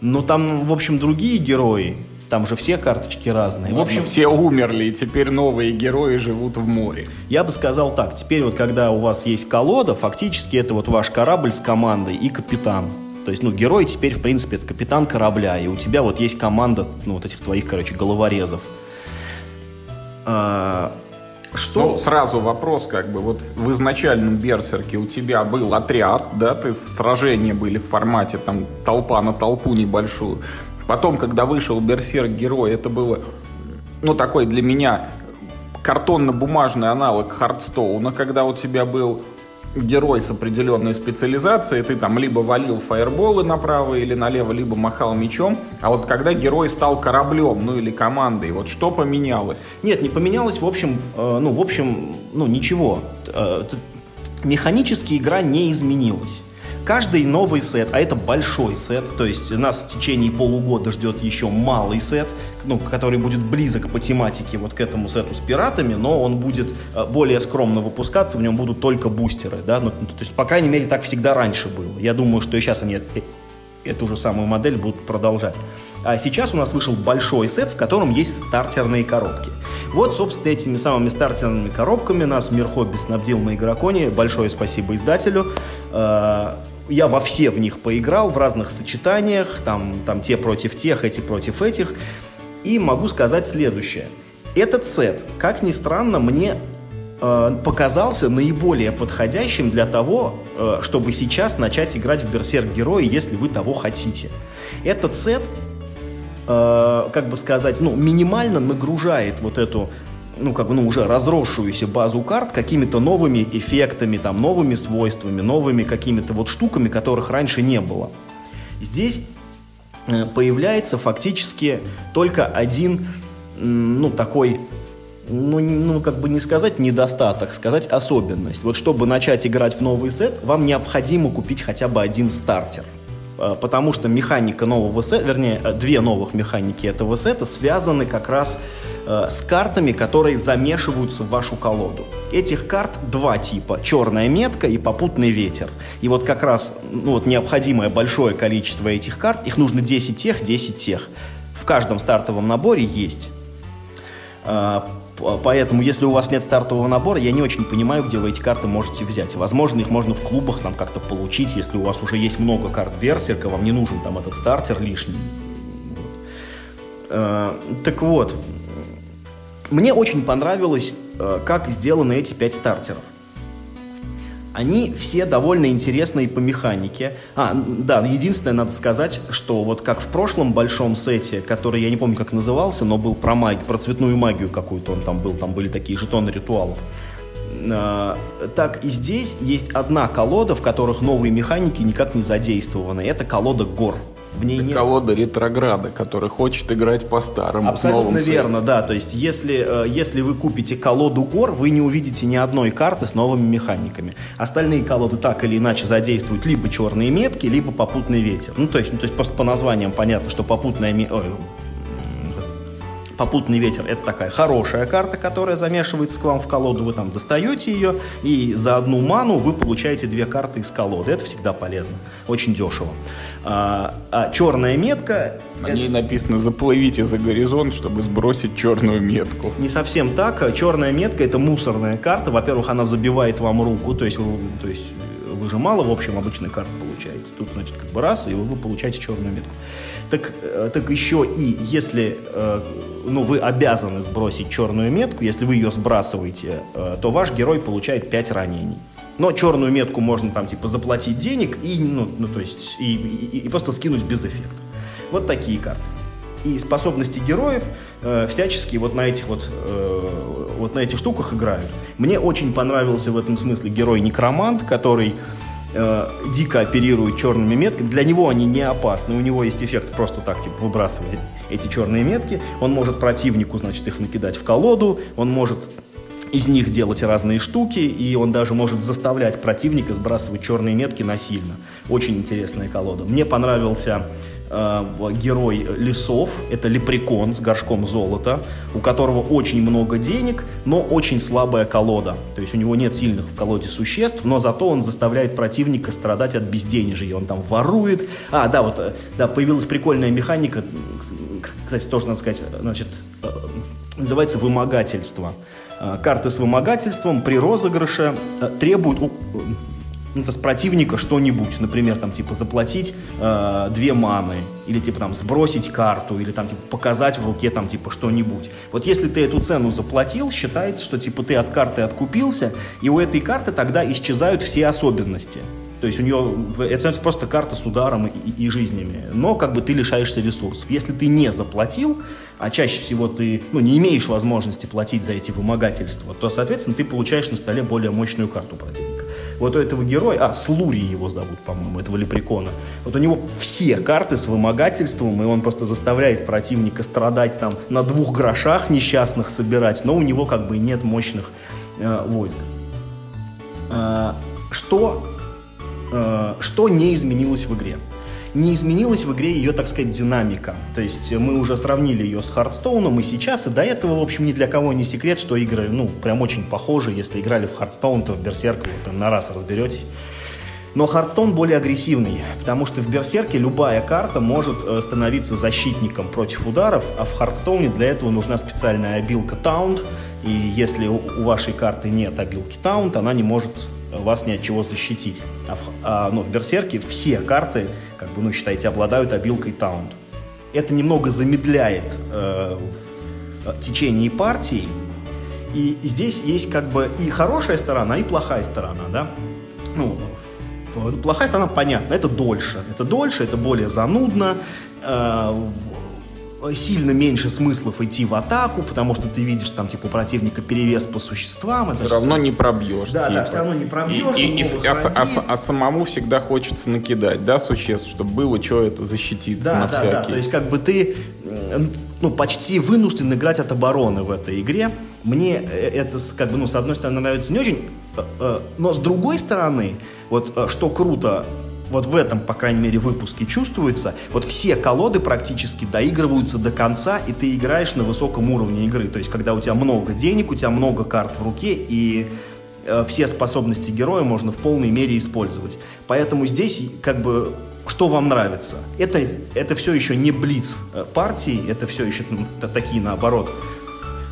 Ну, там, в общем, другие герои. Там же все карточки разные. В общем, все умерли, и теперь новые герои живут в море. Я бы сказал так. Теперь вот, когда у вас есть колода, фактически это вот ваш корабль с командой и капитан. То есть, ну, герой теперь, в принципе, это капитан корабля, и у тебя вот есть команда, ну, вот этих твоих, короче, головорезов. А, что? Ну, сразу вопрос, как бы, вот в изначальном Берсерке у тебя был отряд, да, ты сражения были в формате, там, толпа на толпу небольшую. Потом, когда вышел Берсерк Герой, это было, ну, такой для меня картонно-бумажный аналог Хардстоуна, когда у тебя был герой с определенной специализацией, ты там либо валил фаерболы направо или налево, либо махал мечом, а вот когда герой стал кораблем, ну или командой, вот что поменялось? Нет, не поменялось, в общем, э, ну, в общем, ну, ничего. Э, механически игра не изменилась. Каждый новый сет, а это большой сет, то есть нас в течение полугода ждет еще малый сет, ну, который будет близок по тематике вот к этому сету с пиратами, но он будет э, более скромно выпускаться, в нем будут только бустеры, да, ну, то есть, по крайней мере, так всегда раньше было. Я думаю, что и сейчас они эту же самую модель будут продолжать. А сейчас у нас вышел большой сет, в котором есть стартерные коробки. Вот, собственно, этими самыми стартерными коробками нас Мир Хобби снабдил на Игроконе. Большое спасибо издателю. Я во все в них поиграл, в разных сочетаниях, там, там те против тех, эти против этих. И могу сказать следующее. Этот сет, как ни странно, мне э, показался наиболее подходящим для того, э, чтобы сейчас начать играть в Берсерк Герои, если вы того хотите. Этот сет, э, как бы сказать, ну, минимально нагружает вот эту ну, как бы, ну, уже разросшуюся базу карт какими-то новыми эффектами, там, новыми свойствами, новыми какими-то вот штуками, которых раньше не было. Здесь э, появляется фактически только один, ну, такой ну, ну, как бы не сказать недостаток, сказать особенность. Вот чтобы начать играть в новый сет, вам необходимо купить хотя бы один стартер. Э, потому что механика нового сета, вернее, э, две новых механики этого сета связаны как раз э, с картами, которые замешиваются в вашу колоду. Этих карт два типа. Черная метка и попутный ветер. И вот как раз ну, вот необходимое большое количество этих карт, их нужно 10 тех, 10 тех. В каждом стартовом наборе есть. Поэтому, если у вас нет стартового набора, я не очень понимаю, где вы эти карты можете взять. Возможно, их можно в клубах нам как-то получить, если у вас уже есть много карт Берсерка, вам не нужен там этот стартер лишний. Э, так вот, мне очень понравилось, э, как сделаны эти пять стартеров. Они все довольно интересные по механике. А, да, единственное, надо сказать, что вот как в прошлом большом сете, который я не помню, как назывался, но был про магию, про цветную магию какую-то он там был, там были такие жетоны ритуалов. А, так и здесь есть одна колода, в которых новые механики никак не задействованы. Это колода гор. В ней нет... колода ретрограда, который хочет играть по-старому. Абсолютно верно, да. То есть, если, э, если вы купите колоду гор, вы не увидите ни одной карты с новыми механиками. Остальные колоды так или иначе задействуют либо черные метки, либо попутный ветер. Ну, то есть, ну, то есть просто по названиям понятно, что попутная... Ой, попутный ветер это такая хорошая карта, которая замешивается к вам в колоду, вы там достаете ее, и за одну ману вы получаете две карты из колоды. Это всегда полезно, очень дешево. А, а черная метка... На ней написано «Заплывите за горизонт, чтобы сбросить черную метку». Не совсем так. Черная метка — это мусорная карта. Во-первых, она забивает вам руку, то есть, то есть вы же мало, в общем, обычной карты получаете. Тут, значит, как бы раз, и вы, получаете черную метку. Так, э, так еще и если э, ну, вы обязаны сбросить черную метку, если вы ее сбрасываете, э, то ваш герой получает 5 ранений. Но черную метку можно там типа заплатить денег и, ну, ну то есть, и, и, и просто скинуть без эффекта. Вот такие карты. И способности героев э, всячески вот на этих вот, вот на этих штуках играют. Мне очень понравился в этом смысле герой Некромант, который э, дико оперирует черными метками. Для него они не опасны. У него есть эффект просто так, типа, выбрасывать эти черные метки. Он может противнику, значит, их накидать в колоду. Он может из них делать разные штуки, и он даже может заставлять противника сбрасывать черные метки насильно. Очень интересная колода. Мне понравился герой лесов, это лепрекон с горшком золота, у которого очень много денег, но очень слабая колода. То есть у него нет сильных в колоде существ, но зато он заставляет противника страдать от безденежья. Он там ворует. А, да, вот, э, да, появилась прикольная механика, кстати, тоже надо сказать, значит, э, называется вымогательство. Э, карты с вымогательством при розыгрыше э, требуют, ну, то с противника что-нибудь, например, там, типа, заплатить э, две маны, или, типа, там, сбросить карту, или, там, типа, показать в руке, там, типа, что-нибудь. Вот если ты эту цену заплатил, считается, что, типа, ты от карты откупился, и у этой карты тогда исчезают все особенности. То есть у нее это становится просто карта с ударом и, и жизнями. Но как бы ты лишаешься ресурсов. Если ты не заплатил, а чаще всего ты ну, не имеешь возможности платить за эти вымогательства, то, соответственно, ты получаешь на столе более мощную карту противника. Вот у этого героя, а, Слури его зовут, по-моему, этого лепрекона. Вот у него все карты с вымогательством, и он просто заставляет противника страдать там на двух грошах несчастных собирать, но у него как бы нет мощных э, войск. Э, что Э, что не изменилось в игре? Не изменилась в игре ее, так сказать, динамика. То есть мы уже сравнили ее с Hearthstone ом и сейчас, и до этого, в общем, ни для кого не секрет, что игры, ну, прям очень похожи. Если играли в Hearthstone, то в Берсерк вы прям на раз разберетесь. Но Hearthstone более агрессивный, потому что в Берсерке любая карта может э, становиться защитником против ударов, а в Hearthstone е для этого нужна специальная абилка Taunt, и если у вашей карты нет абилки Taunt, она не может вас ни от чего защитить. А, в, а, ну, в Берсерке все карты, как бы, ну, считайте, обладают обилкой Таунт. Это немного замедляет э, э, течение партии, и здесь есть как бы и хорошая сторона, и плохая сторона, да. Ну, плохая сторона понятна, это дольше. Это дольше, это более занудно. Э, сильно меньше смыслов идти в атаку, потому что ты видишь там, типа, у противника перевес по существам. Это все равно не пробьешь. Да, типа. да, все равно не пробьешь. И, и, и, а, а, а, самому всегда хочется накидать, да, существ, чтобы было что это защититься да, на да, всякий. Да, то есть как бы ты ну, почти вынужден играть от обороны в этой игре. Мне э, это, как бы, ну, с одной стороны, нравится не очень, э, э, но с другой стороны, вот что круто вот в этом, по крайней мере, выпуске чувствуется, вот все колоды практически доигрываются до конца, и ты играешь на высоком уровне игры. То есть, когда у тебя много денег, у тебя много карт в руке, и э, все способности героя можно в полной мере использовать. Поэтому здесь, как бы, что вам нравится? Это, это все еще не блиц э, партии, это все еще ну, такие, наоборот,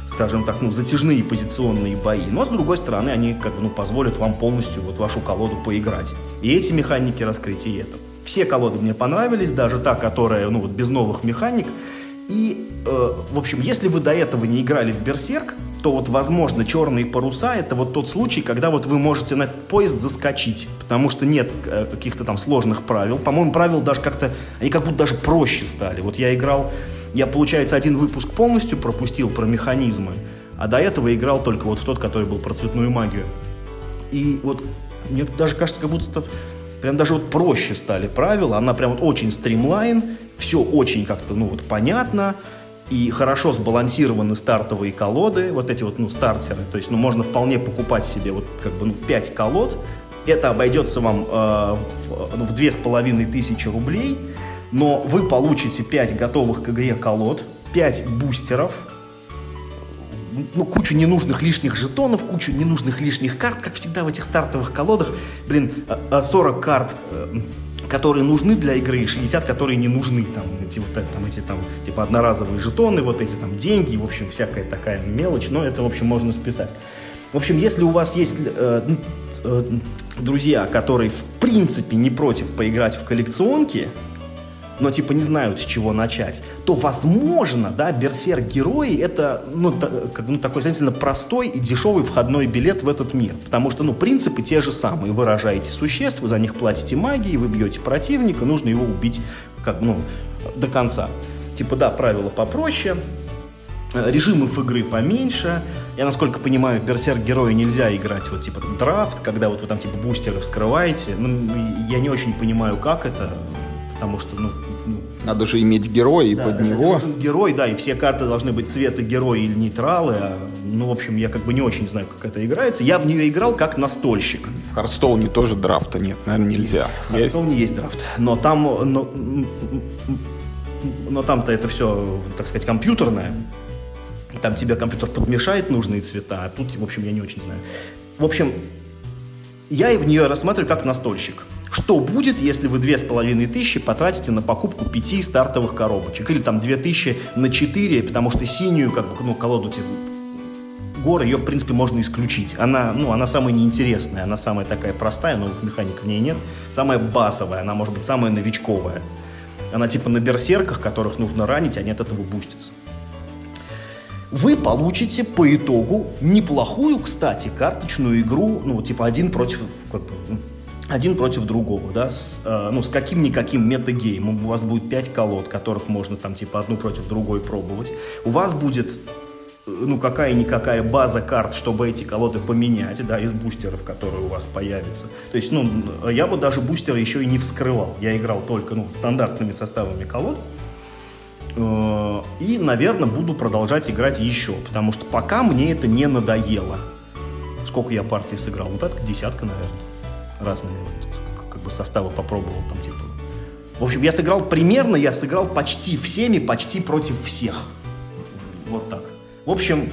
скажем так, ну, затяжные позиционные бои. Но, с другой стороны, они как бы, ну, позволят вам полностью вот вашу колоду поиграть. И эти механики раскрыть, и это. Все колоды мне понравились, даже та, которая, ну, вот без новых механик. И, э, в общем, если вы до этого не играли в Берсерк, то вот, возможно, черные паруса — это вот тот случай, когда вот вы можете на этот поезд заскочить, потому что нет э, каких-то там сложных правил. По-моему, правил даже как-то, они как будто даже проще стали. Вот я играл я, получается, один выпуск полностью пропустил про механизмы, а до этого играл только вот в тот, который был про цветную магию. И вот мне даже кажется, как будто прям даже вот проще стали правила. Она прям вот очень стримлайн, все очень как-то, ну вот, понятно, и хорошо сбалансированы стартовые колоды, вот эти вот, ну, стартеры. То есть, ну, можно вполне покупать себе вот, как бы, ну, 5 колод. Это обойдется вам э, в, ну, в 2500 рублей но вы получите 5 готовых к игре колод, 5 бустеров, ну, кучу ненужных лишних жетонов, кучу ненужных лишних карт, как всегда в этих стартовых колодах. Блин, 40 карт, э, которые нужны для игры, и 60, которые не нужны. Там эти, вот, там, эти там, типа одноразовые жетоны, вот эти там деньги, в общем, всякая такая мелочь, но это, в общем, можно списать. В общем, если у вас есть э, э, друзья, которые в принципе не против поиграть в коллекционки, но типа не знают, с чего начать, то, возможно, да, берсерк-герои это, ну, та, ну, такой, сравнительно простой и дешевый входной билет в этот мир. Потому что, ну, принципы те же самые. Вы рожаете существ, вы за них платите магией, вы бьете противника, нужно его убить, как, ну, до конца. Типа, да, правила попроще, э, режимов игры поменьше. Я, насколько понимаю, в Берсерк героя нельзя играть вот типа драфт, когда вот вы там типа бустеры вскрываете. Ну, я не очень понимаю, как это потому что, ну надо же иметь героя и да, под него. Герой, да, и все карты должны быть цвета героя или нейтралы. А, ну, в общем, я как бы не очень знаю, как это играется. Я в нее играл как настольщик. В Харстоуне тоже драфта нет, наверное, нельзя. В Харстоуне есть драфт. Но там, но, но там-то это все, так сказать, компьютерное. Там тебе компьютер подмешает нужные цвета, а тут, в общем, я не очень знаю. В общем, я и в нее рассматриваю как настольщик. Что будет, если вы две с половиной тысячи потратите на покупку пяти стартовых коробочек? Или там две тысячи на четыре, потому что синюю как бы, ну, колоду горы, ее, в принципе, можно исключить. Она, ну, она самая неинтересная, она самая такая простая, новых механик в ней нет. Самая базовая, она может быть самая новичковая. Она типа на берсерках, которых нужно ранить, они от этого бустятся. Вы получите по итогу неплохую, кстати, карточную игру, ну, типа один против, как бы, один против другого, да, с, э, ну, с каким-никаким метагеймом. У вас будет пять колод, которых можно там, типа, одну против другой пробовать. У вас будет, э, ну, какая-никакая база карт, чтобы эти колоды поменять, да, из бустеров, которые у вас появятся. То есть, ну, я вот даже бустеры еще и не вскрывал. Я играл только, ну, стандартными составами колод. Э, и, наверное, буду продолжать играть еще, потому что пока мне это не надоело. Сколько я партий сыграл? Ну, так, десятка, наверное разными вот, как бы составы попробовал там типа. В общем, я сыграл примерно, я сыграл почти всеми, почти против всех. Вот так. В общем,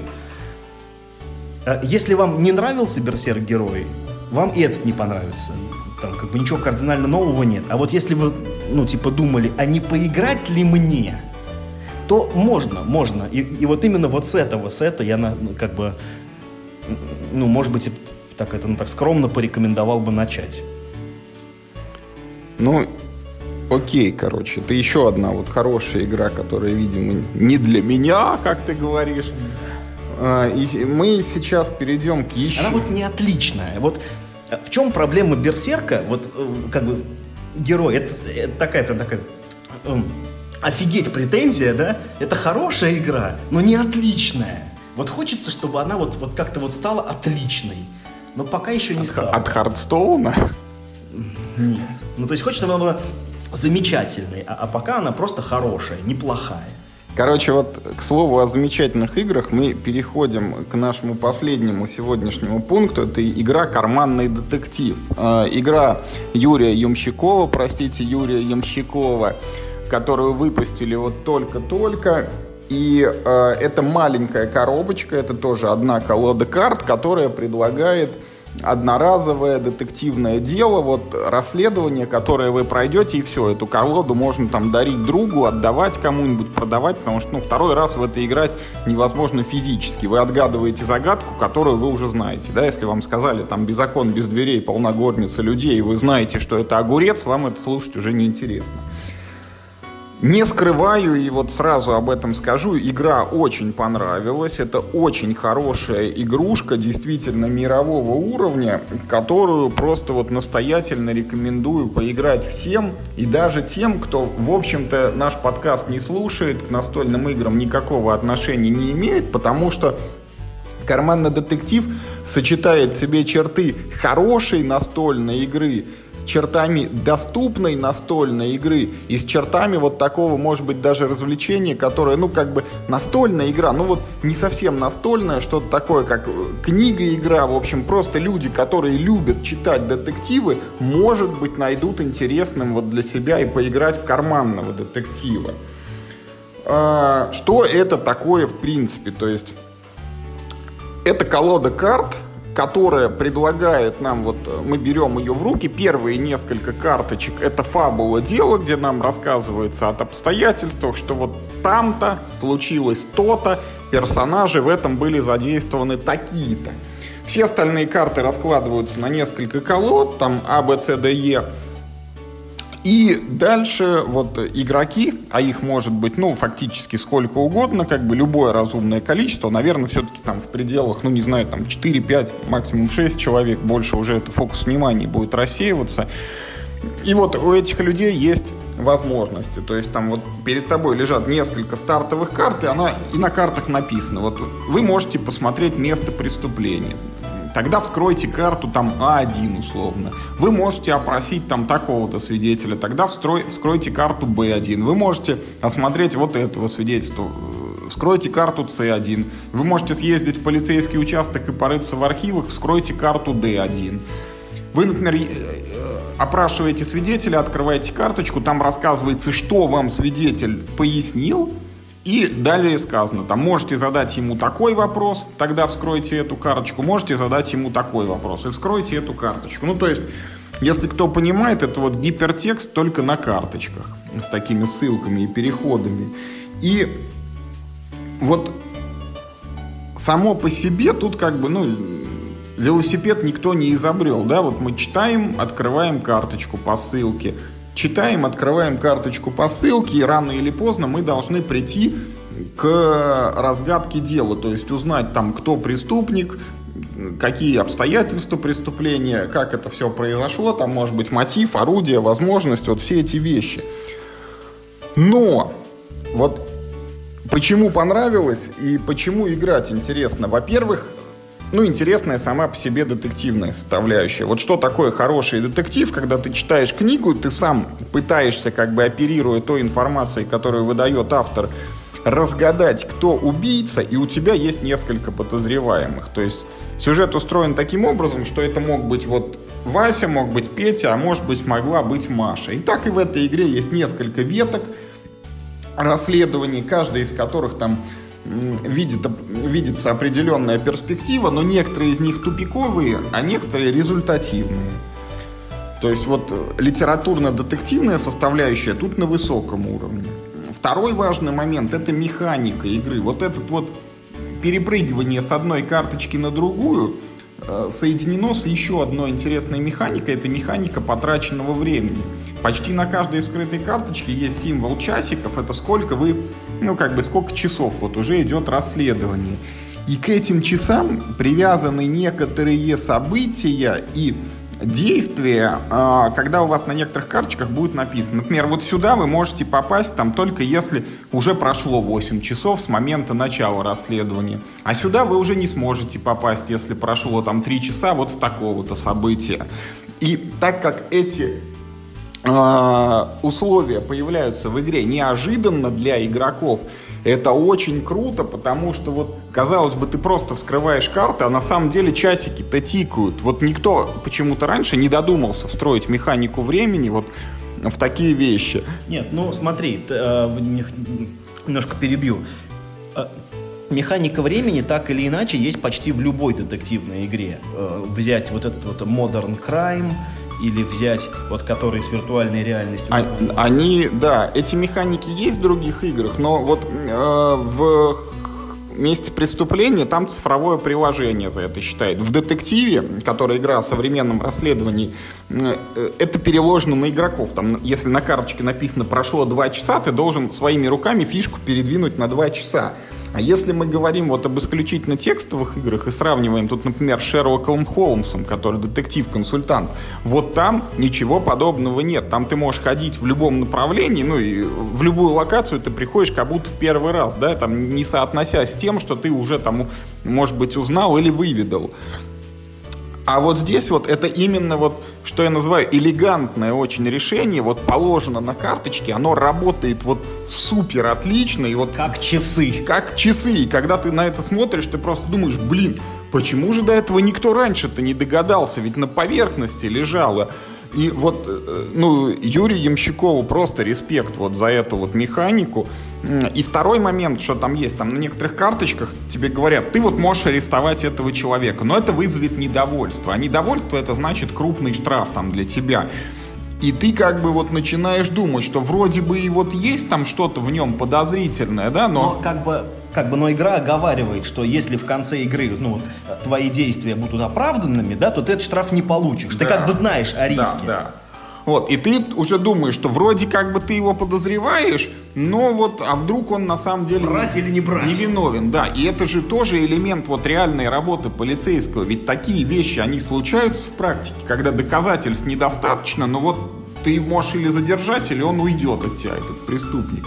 э, если вам не нравился Берсерк Герой, вам и этот не понравится. Там как бы ничего кардинально нового нет. А вот если вы, ну, типа, думали, а не поиграть ли мне, то можно, можно. И, и вот именно вот с этого сета я, на, ну, как бы, ну, может быть, так это, ну, так скромно порекомендовал бы начать? Ну, окей, короче. Это еще одна вот хорошая игра, которая, видимо, не для меня, как ты говоришь. А, и мы сейчас перейдем к еще... Она вот не отличная. Вот э, в чем проблема Берсерка? Вот э, как бы герой, это, это такая прям такая... Эм, офигеть претензия, да? Это хорошая игра, но не отличная. Вот хочется, чтобы она вот, вот как-то вот стала отличной. Но пока еще не от, стало. От Хардстоуна? Нет. Ну, то есть хочется, чтобы она была замечательной, а, а пока она просто хорошая, неплохая. Короче, вот к слову о замечательных играх мы переходим к нашему последнему сегодняшнему пункту. Это игра «Карманный детектив». Э, игра Юрия Ямщикова, простите, Юрия Ямщикова, которую выпустили вот только-только. И э, это маленькая коробочка, это тоже одна колода карт, которая предлагает одноразовое детективное дело, вот расследование, которое вы пройдете, и все, эту колоду можно там дарить другу, отдавать кому-нибудь, продавать, потому что, ну, второй раз в это играть невозможно физически. Вы отгадываете загадку, которую вы уже знаете, да, если вам сказали, там, без окон, без дверей, полна горница людей, и вы знаете, что это огурец, вам это слушать уже неинтересно. Не скрываю и вот сразу об этом скажу, игра очень понравилась, это очень хорошая игрушка, действительно мирового уровня, которую просто вот настоятельно рекомендую поиграть всем и даже тем, кто, в общем-то, наш подкаст не слушает, к настольным играм никакого отношения не имеет, потому что Карманный детектив сочетает в себе черты хорошей настольной игры чертами доступной настольной игры и с чертами вот такого, может быть, даже развлечения, которое, ну, как бы настольная игра, ну, вот не совсем настольная, что-то такое, как э, книга-игра, в общем, просто люди, которые любят читать детективы, может быть, найдут интересным вот для себя и поиграть в карманного детектива. А, что это такое в принципе? То есть это колода карт, которая предлагает нам, вот мы берем ее в руки, первые несколько карточек, это фабула дела, где нам рассказывается от обстоятельствах, что вот там-то случилось то-то, персонажи в этом были задействованы такие-то. Все остальные карты раскладываются на несколько колод, там А, Б, С, Д, Е, и дальше вот игроки, а их может быть, ну, фактически сколько угодно, как бы любое разумное количество, наверное, все-таки там в пределах, ну, не знаю, там 4-5, максимум 6 человек, больше уже это фокус внимания будет рассеиваться. И вот у этих людей есть возможности. То есть там вот перед тобой лежат несколько стартовых карт, и она и на картах написано. Вот вы можете посмотреть место преступления. Тогда вскройте карту там А1 условно. Вы можете опросить там такого-то свидетеля. Тогда встрой, вскройте карту Б1. Вы можете осмотреть вот этого свидетельства. Вскройте карту С1. Вы можете съездить в полицейский участок и порыться в архивах. Вскройте карту Д1. Вы, например, э, опрашиваете свидетеля, открываете карточку, там рассказывается, что вам свидетель пояснил, и далее сказано, там можете задать ему такой вопрос, тогда вскройте эту карточку, можете задать ему такой вопрос и вскройте эту карточку. Ну, то есть, если кто понимает, это вот гипертекст только на карточках с такими ссылками и переходами. И вот само по себе тут как бы, ну, велосипед никто не изобрел, да, вот мы читаем, открываем карточку по ссылке, читаем, открываем карточку по ссылке, и рано или поздно мы должны прийти к разгадке дела, то есть узнать там, кто преступник, какие обстоятельства преступления, как это все произошло, там может быть мотив, орудие, возможность, вот все эти вещи. Но вот почему понравилось и почему играть интересно? Во-первых, ну, интересная сама по себе детективная составляющая. Вот что такое хороший детектив, когда ты читаешь книгу, ты сам пытаешься, как бы оперируя той информацией, которую выдает автор, разгадать, кто убийца, и у тебя есть несколько подозреваемых. То есть сюжет устроен таким образом, что это мог быть вот Вася, мог быть Петя, а может быть могла быть Маша. И так и в этой игре есть несколько веток расследований, каждая из которых там видит, видится определенная перспектива, но некоторые из них тупиковые, а некоторые результативные. То есть вот э, литературно-детективная составляющая тут на высоком уровне. Второй важный момент – это механика игры. Вот этот вот перепрыгивание с одной карточки на другую соединено с еще одной интересной механикой – это механика потраченного времени. Почти на каждой скрытой карточке есть символ часиков, это сколько вы ну, как бы сколько часов вот уже идет расследование. И к этим часам привязаны некоторые события и действия, а, когда у вас на некоторых карточках будет написано. Например, вот сюда вы можете попасть там только если уже прошло 8 часов с момента начала расследования. А сюда вы уже не сможете попасть, если прошло там 3 часа вот с такого-то события. И так как эти э, условия появляются в игре неожиданно для игроков, это очень круто, потому что вот, казалось бы, ты просто вскрываешь карты, а на самом деле часики-то тикают. Вот никто почему-то раньше не додумался встроить механику времени вот в такие вещи. Нет, ну смотри, ты, э, немножко перебью. Э, механика времени так или иначе есть почти в любой детективной игре. Э, взять вот этот вот Modern Crime, или взять, вот которые с виртуальной реальностью. А, они, да, эти механики есть в других играх, но вот э, в месте преступления там цифровое приложение за это считает. В детективе, который игра о современном расследовании, э, это переложено на игроков. Там, если на карточке написано «прошло два часа», ты должен своими руками фишку передвинуть на два часа. А если мы говорим вот об исключительно текстовых играх и сравниваем тут, например, с Шерлоком Холмсом, который детектив-консультант, вот там ничего подобного нет. Там ты можешь ходить в любом направлении, ну и в любую локацию ты приходишь как будто в первый раз, да, там не соотнося с тем, что ты уже там, может быть, узнал или выведал. А вот здесь вот это именно вот, что я называю элегантное очень решение, вот положено на карточке, оно работает вот супер отлично и вот... Как часы. Как часы. И когда ты на это смотришь, ты просто думаешь, блин, почему же до этого никто раньше-то не догадался? Ведь на поверхности лежало. И вот, э, ну, Юрию Ямщикову просто респект вот за эту вот механику. И второй момент, что там есть, там на некоторых карточках тебе говорят, ты вот можешь арестовать этого человека, но это вызовет недовольство. А недовольство это значит крупный штраф там для тебя. И ты как бы вот начинаешь думать, что вроде бы и вот есть там что-то в нем подозрительное, да, но... но как бы как бы, но игра оговаривает, что если в конце игры, ну, твои действия будут оправданными, да, то ты этот штраф не получишь. Да. Ты как бы знаешь о риске. Да, да. Вот, и ты уже думаешь, что вроде как бы ты его подозреваешь, но вот, а вдруг он на самом деле... Брать или не брать? Невиновен, да. И это же тоже элемент вот реальной работы полицейского. Ведь такие вещи, они случаются в практике, когда доказательств недостаточно, но вот ты можешь или задержать, или он уйдет от тебя, этот преступник.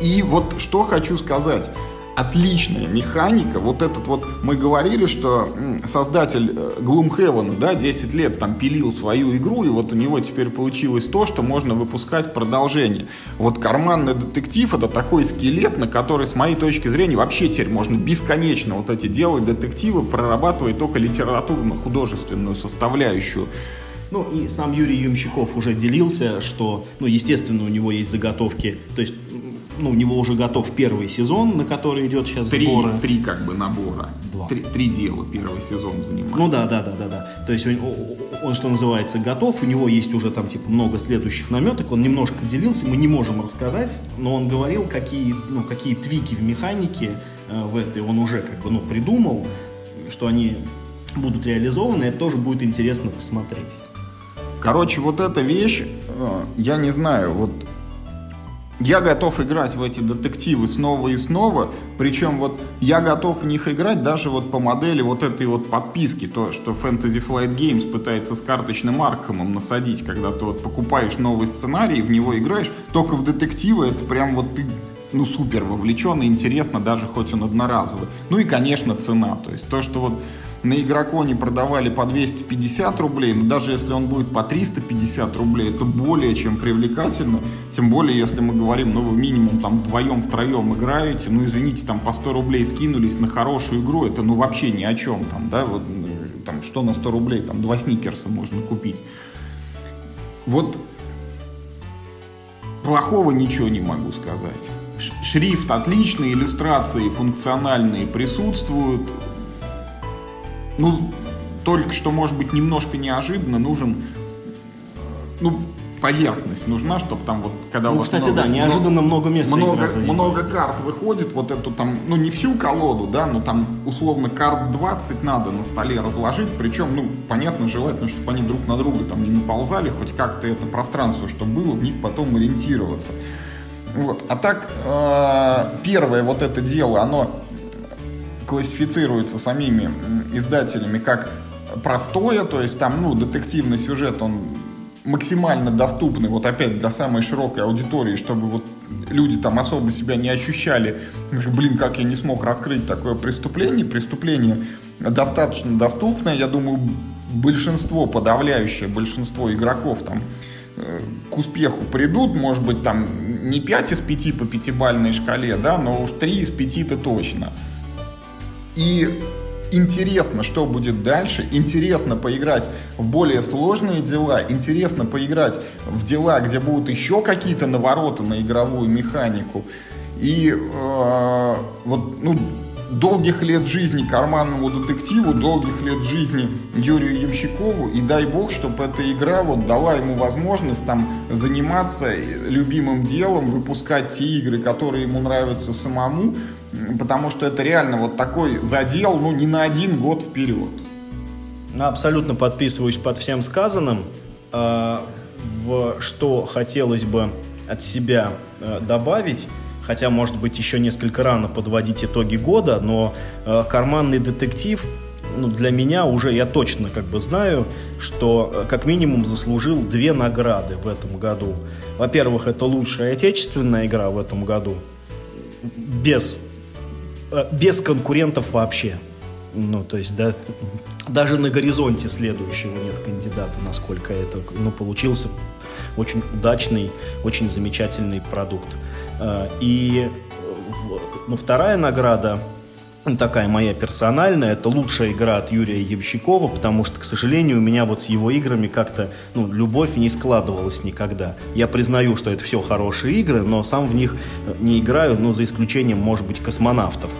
И вот что хочу сказать. Отличная механика. Вот этот вот, мы говорили, что создатель э, Gloomhaven, да, 10 лет там пилил свою игру, и вот у него теперь получилось то, что можно выпускать продолжение. Вот карманный детектив это такой скелет, на который, с моей точки зрения, вообще теперь можно бесконечно вот эти делать детективы, прорабатывая только литературно-художественную составляющую. Ну и сам Юрий Юмщиков уже делился, что, ну, естественно, у него есть заготовки, то есть ну, у него уже готов первый сезон, на который идет сейчас три, сборы. Три как бы набора. Два. Три, три дела первый сезон занимает. Ну да, да, да, да, да. То есть он, он, что называется, готов, у него есть уже там типа много следующих наметок, он немножко делился, мы не можем рассказать, но он говорил, какие, ну, какие твики в механике э, в этой он уже как бы ну, придумал, что они будут реализованы, это тоже будет интересно посмотреть. Короче, вот эта вещь, э, я не знаю, вот я готов играть в эти детективы снова и снова, причем вот я готов в них играть даже вот по модели вот этой вот подписки, то, что Fantasy Flight Games пытается с карточным Аркхэмом насадить, когда ты вот покупаешь новый сценарий, в него играешь, только в детективы это прям вот ты ну, супер вовлечен и интересно, даже хоть он одноразовый. Ну и, конечно, цена. То есть то, что вот на игроконе продавали по 250 рублей, но даже если он будет по 350 рублей, это более чем привлекательно. Тем более, если мы говорим, ну, вы минимум там вдвоем, втроем играете, ну, извините, там по 100 рублей скинулись на хорошую игру, это ну вообще ни о чем там, да, вот там что на 100 рублей, там два сникерса можно купить. Вот плохого ничего не могу сказать. Шрифт отличный, иллюстрации функциональные присутствуют, ну, только что, может быть, немножко неожиданно нужен, ну, поверхность нужна, чтобы там вот, когда ну, у вас кстати, много, да, неожиданно много, много места много, много карт выходит, вот эту там, ну, не всю колоду, да, но там, условно, карт 20 надо на столе разложить, причем, ну, понятно, желательно, чтобы они друг на друга там не наползали, хоть как-то это пространство, чтобы было, в них потом ориентироваться. Вот. А так, э, первое вот это дело, оно классифицируется самими издателями как простое, то есть там, ну, детективный сюжет, он максимально доступный, вот опять для самой широкой аудитории, чтобы вот люди там особо себя не ощущали, блин, как я не смог раскрыть такое преступление. Преступление достаточно доступное, я думаю, большинство, подавляющее большинство игроков там э, к успеху придут, может быть, там не 5 из 5 по пятибальной шкале, да, но уж 3 из 5-то точно. И интересно, что будет дальше, интересно поиграть в более сложные дела, интересно поиграть в дела, где будут еще какие-то навороты на игровую механику. И э, вот, ну, долгих лет жизни карманному детективу, долгих лет жизни Юрию Ямщикову, и дай бог, чтобы эта игра вот дала ему возможность там заниматься любимым делом, выпускать те игры, которые ему нравятся самому, потому что это реально вот такой задел, ну, не на один год вперед. Ну, абсолютно подписываюсь под всем сказанным. А, в что хотелось бы от себя э, добавить, хотя, может быть, еще несколько рано подводить итоги года, но э, карманный детектив ну, для меня уже, я точно как бы знаю, что э, как минимум заслужил две награды в этом году. Во-первых, это лучшая отечественная игра в этом году, без без конкурентов вообще. Ну, то есть, да, даже на горизонте следующего нет кандидата, насколько это, ну, получился очень удачный, очень замечательный продукт. Э, и, ну, вторая награда, такая моя персональная, это лучшая игра от Юрия Ямщикова, потому что, к сожалению, у меня вот с его играми как-то, ну, любовь не складывалась никогда. Я признаю, что это все хорошие игры, но сам в них не играю, ну, за исключением, может быть, космонавтов,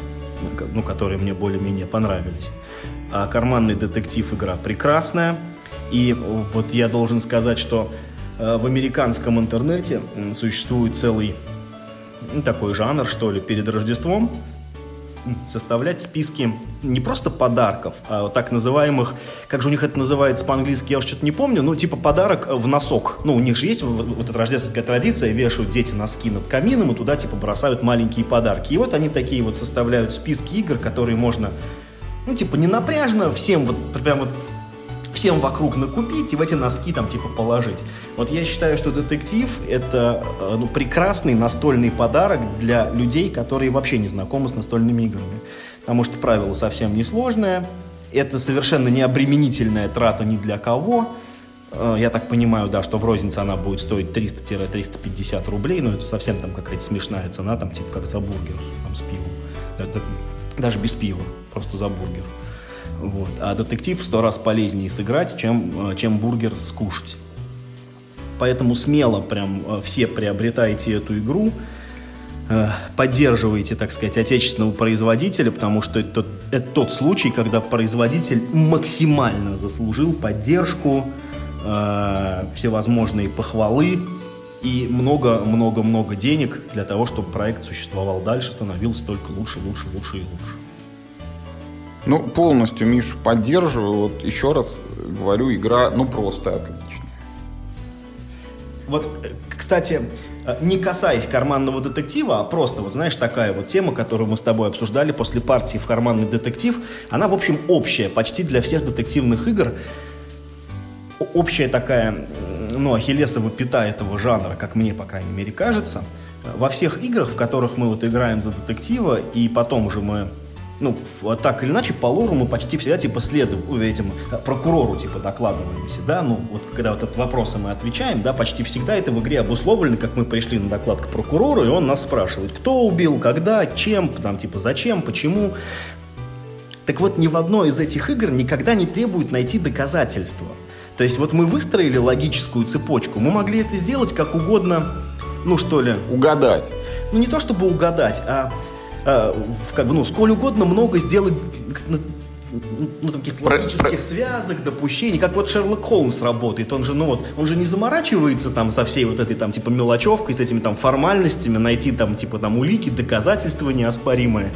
ну, которые мне более-менее понравились. А карманный детектив игра прекрасная, и вот я должен сказать, что э, в американском интернете существует целый ну, такой жанр, что ли, перед Рождеством, составлять списки не просто подарков, а так называемых, как же у них это называется по-английски, я уже что-то не помню, ну, типа подарок в носок. Ну, у них же есть вот, вот эта рождественская традиция, вешают дети носки над камином и туда, типа, бросают маленькие подарки. И вот они такие вот составляют списки игр, которые можно, ну, типа, не напряжно всем вот, прям вот всем вокруг накупить и в эти носки там типа положить. Вот я считаю, что детектив это э, ну, прекрасный настольный подарок для людей, которые вообще не знакомы с настольными играми. Потому что правило совсем несложное, это совершенно не обременительная трата ни для кого. Э, я так понимаю, да, что в рознице она будет стоить 300-350 рублей, но это совсем там какая-то смешная цена, там типа как за бургер, там с пивом. Даже без пива, просто за бургер. Вот. А детектив сто раз полезнее сыграть, чем, э, чем бургер скушать. Поэтому смело прям э, все приобретайте эту игру, э, поддерживайте, так сказать, отечественного производителя, потому что это, это тот случай, когда производитель максимально заслужил поддержку, всевозможные похвалы, и много-много-много денег для того, чтобы проект существовал дальше, становился только лучше, лучше, лучше и лучше. Ну, полностью Мишу поддерживаю. Вот еще раз говорю, игра, ну, просто отличная. Вот, кстати, э, не касаясь карманного детектива, а просто, вот знаешь, такая вот тема, которую мы с тобой обсуждали после партии в карманный детектив, она, в общем, общая почти для всех детективных игр. Общая такая, ну, ахиллесова пята этого жанра, как мне, по крайней мере, кажется. Во всех играх, в которых мы вот играем за детектива, и потом уже мы ну, так или иначе, по лору мы почти всегда, типа, следуем, этим, э, прокурору, типа, докладываемся, да, ну, вот, когда вот этот вопрос мы отвечаем, да, почти всегда это в игре обусловлено, как мы пришли на доклад к прокурору, и он нас спрашивает, кто убил, когда, чем, там, типа, зачем, почему. Так вот, ни в одной из этих игр никогда не требует найти доказательства. То есть, вот мы выстроили логическую цепочку, мы могли это сделать как угодно, ну, что ли... Угадать. Ну, не то чтобы угадать, а э, как бы, ну, сколь угодно много сделать ну, ну, таких логических про, связок, допущений, как вот Шерлок Холмс работает, он же, ну вот, он же не заморачивается там со всей вот этой там типа мелочевкой, с этими там формальностями, найти там типа там улики, доказательства неоспоримые,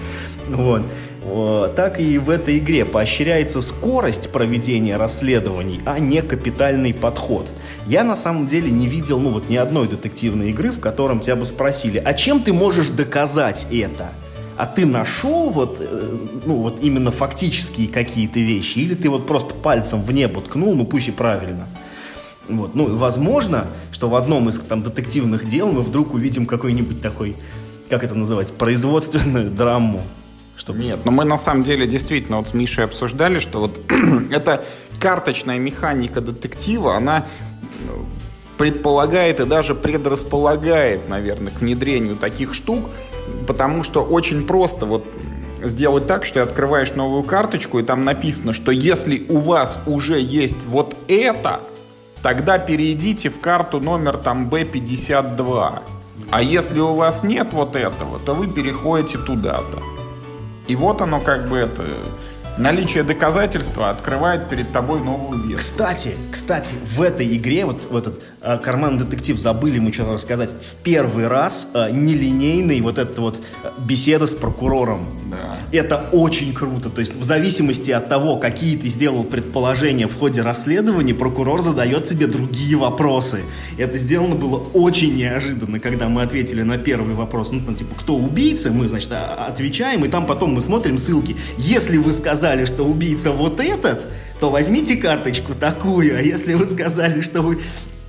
вот. Так и в этой игре поощряется скорость проведения расследований, а не капитальный подход. Я на самом деле не видел, ну вот ни одной детективной игры, в котором тебя бы спросили, а чем ты можешь доказать это? А ты нашел вот, э, ну, вот именно фактические какие-то вещи, или ты вот просто пальцем в небо ткнул, ну пусть и правильно. Вот. Ну, возможно, что в одном из там детективных дел мы вдруг увидим какой-нибудь такой, как это называть, производственную драму. Чтобы... Нет, но мы на самом деле действительно вот с Мишей обсуждали, что вот эта карточная механика детектива, она ну, предполагает и даже предрасполагает, наверное, к внедрению таких штук, потому что очень просто вот сделать так, что ты открываешь новую карточку, и там написано, что если у вас уже есть вот это, тогда перейдите в карту номер там B52. А если у вас нет вот этого, то вы переходите туда-то. И вот оно как бы это наличие доказательства открывает перед тобой новую версию. Кстати, кстати, в этой игре, вот в этот э, карман детектив забыли мы что-то рассказать, в первый раз э, нелинейный вот эта вот э, беседа с прокурором. Да. Это очень круто. То есть в зависимости от того, какие ты сделал предположения в ходе расследования, прокурор задает тебе другие вопросы. Это сделано было очень неожиданно, когда мы ответили на первый вопрос. Ну, там, типа, кто убийца? Мы, значит, отвечаем, и там потом мы смотрим ссылки. Если вы сказали сказали, что убийца вот этот, то возьмите карточку такую, а если вы сказали, что вы...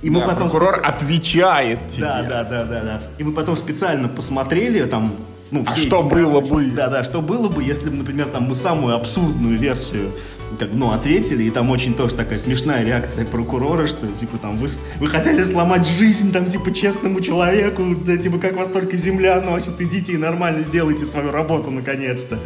И мы да, потом прокурор специ... отвечает тебе. Да, да, да, да, да. И мы потом специально посмотрели там, ну, все а что было бы? Да, да, что было бы, если бы, например, там мы самую абсурдную версию как, ну, ответили, и там очень тоже такая смешная реакция прокурора, что, типа, там, вы, вы хотели сломать жизнь, там, типа, честному человеку, да, типа, как вас только земля носит, идите и нормально сделайте свою работу, наконец-то.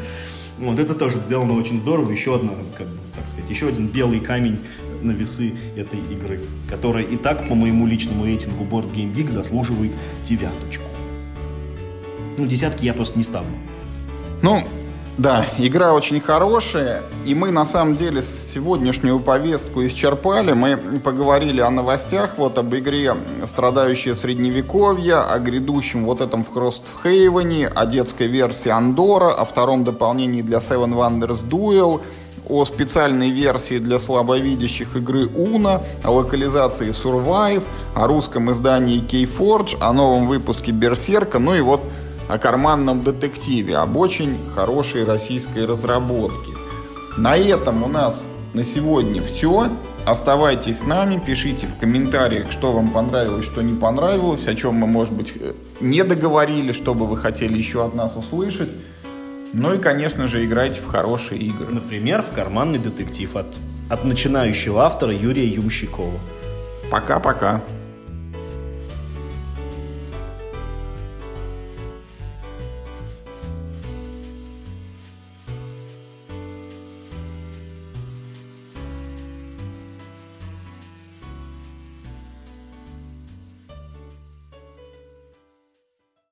Вот это тоже сделано очень здорово. Еще одна, как бы, так сказать, еще один белый камень на весы этой игры, которая и так по моему личному рейтингу Board Game Geek заслуживает девяточку. Ну, десятки я просто не ставлю. Ну, да, игра очень хорошая, и мы на самом деле сегодняшнюю повестку исчерпали. Мы поговорили о новостях, вот об игре «Страдающее средневековье», о грядущем вот этом в Хростхейвене, о детской версии Андора, о втором дополнении для Seven Wonders Duel, о специальной версии для слабовидящих игры Уна, о локализации Survive, о русском издании Keyforge, о новом выпуске Берсерка, ну и вот о карманном детективе, об очень хорошей российской разработке. На этом у нас на сегодня все. Оставайтесь с нами, пишите в комментариях, что вам понравилось, что не понравилось, о чем мы, может быть, э, не договорили, что бы вы хотели еще от нас услышать. Ну и, конечно же, играйте в хорошие игры. Например, в «Карманный детектив» от, от начинающего автора Юрия Юмщикова. Пока-пока.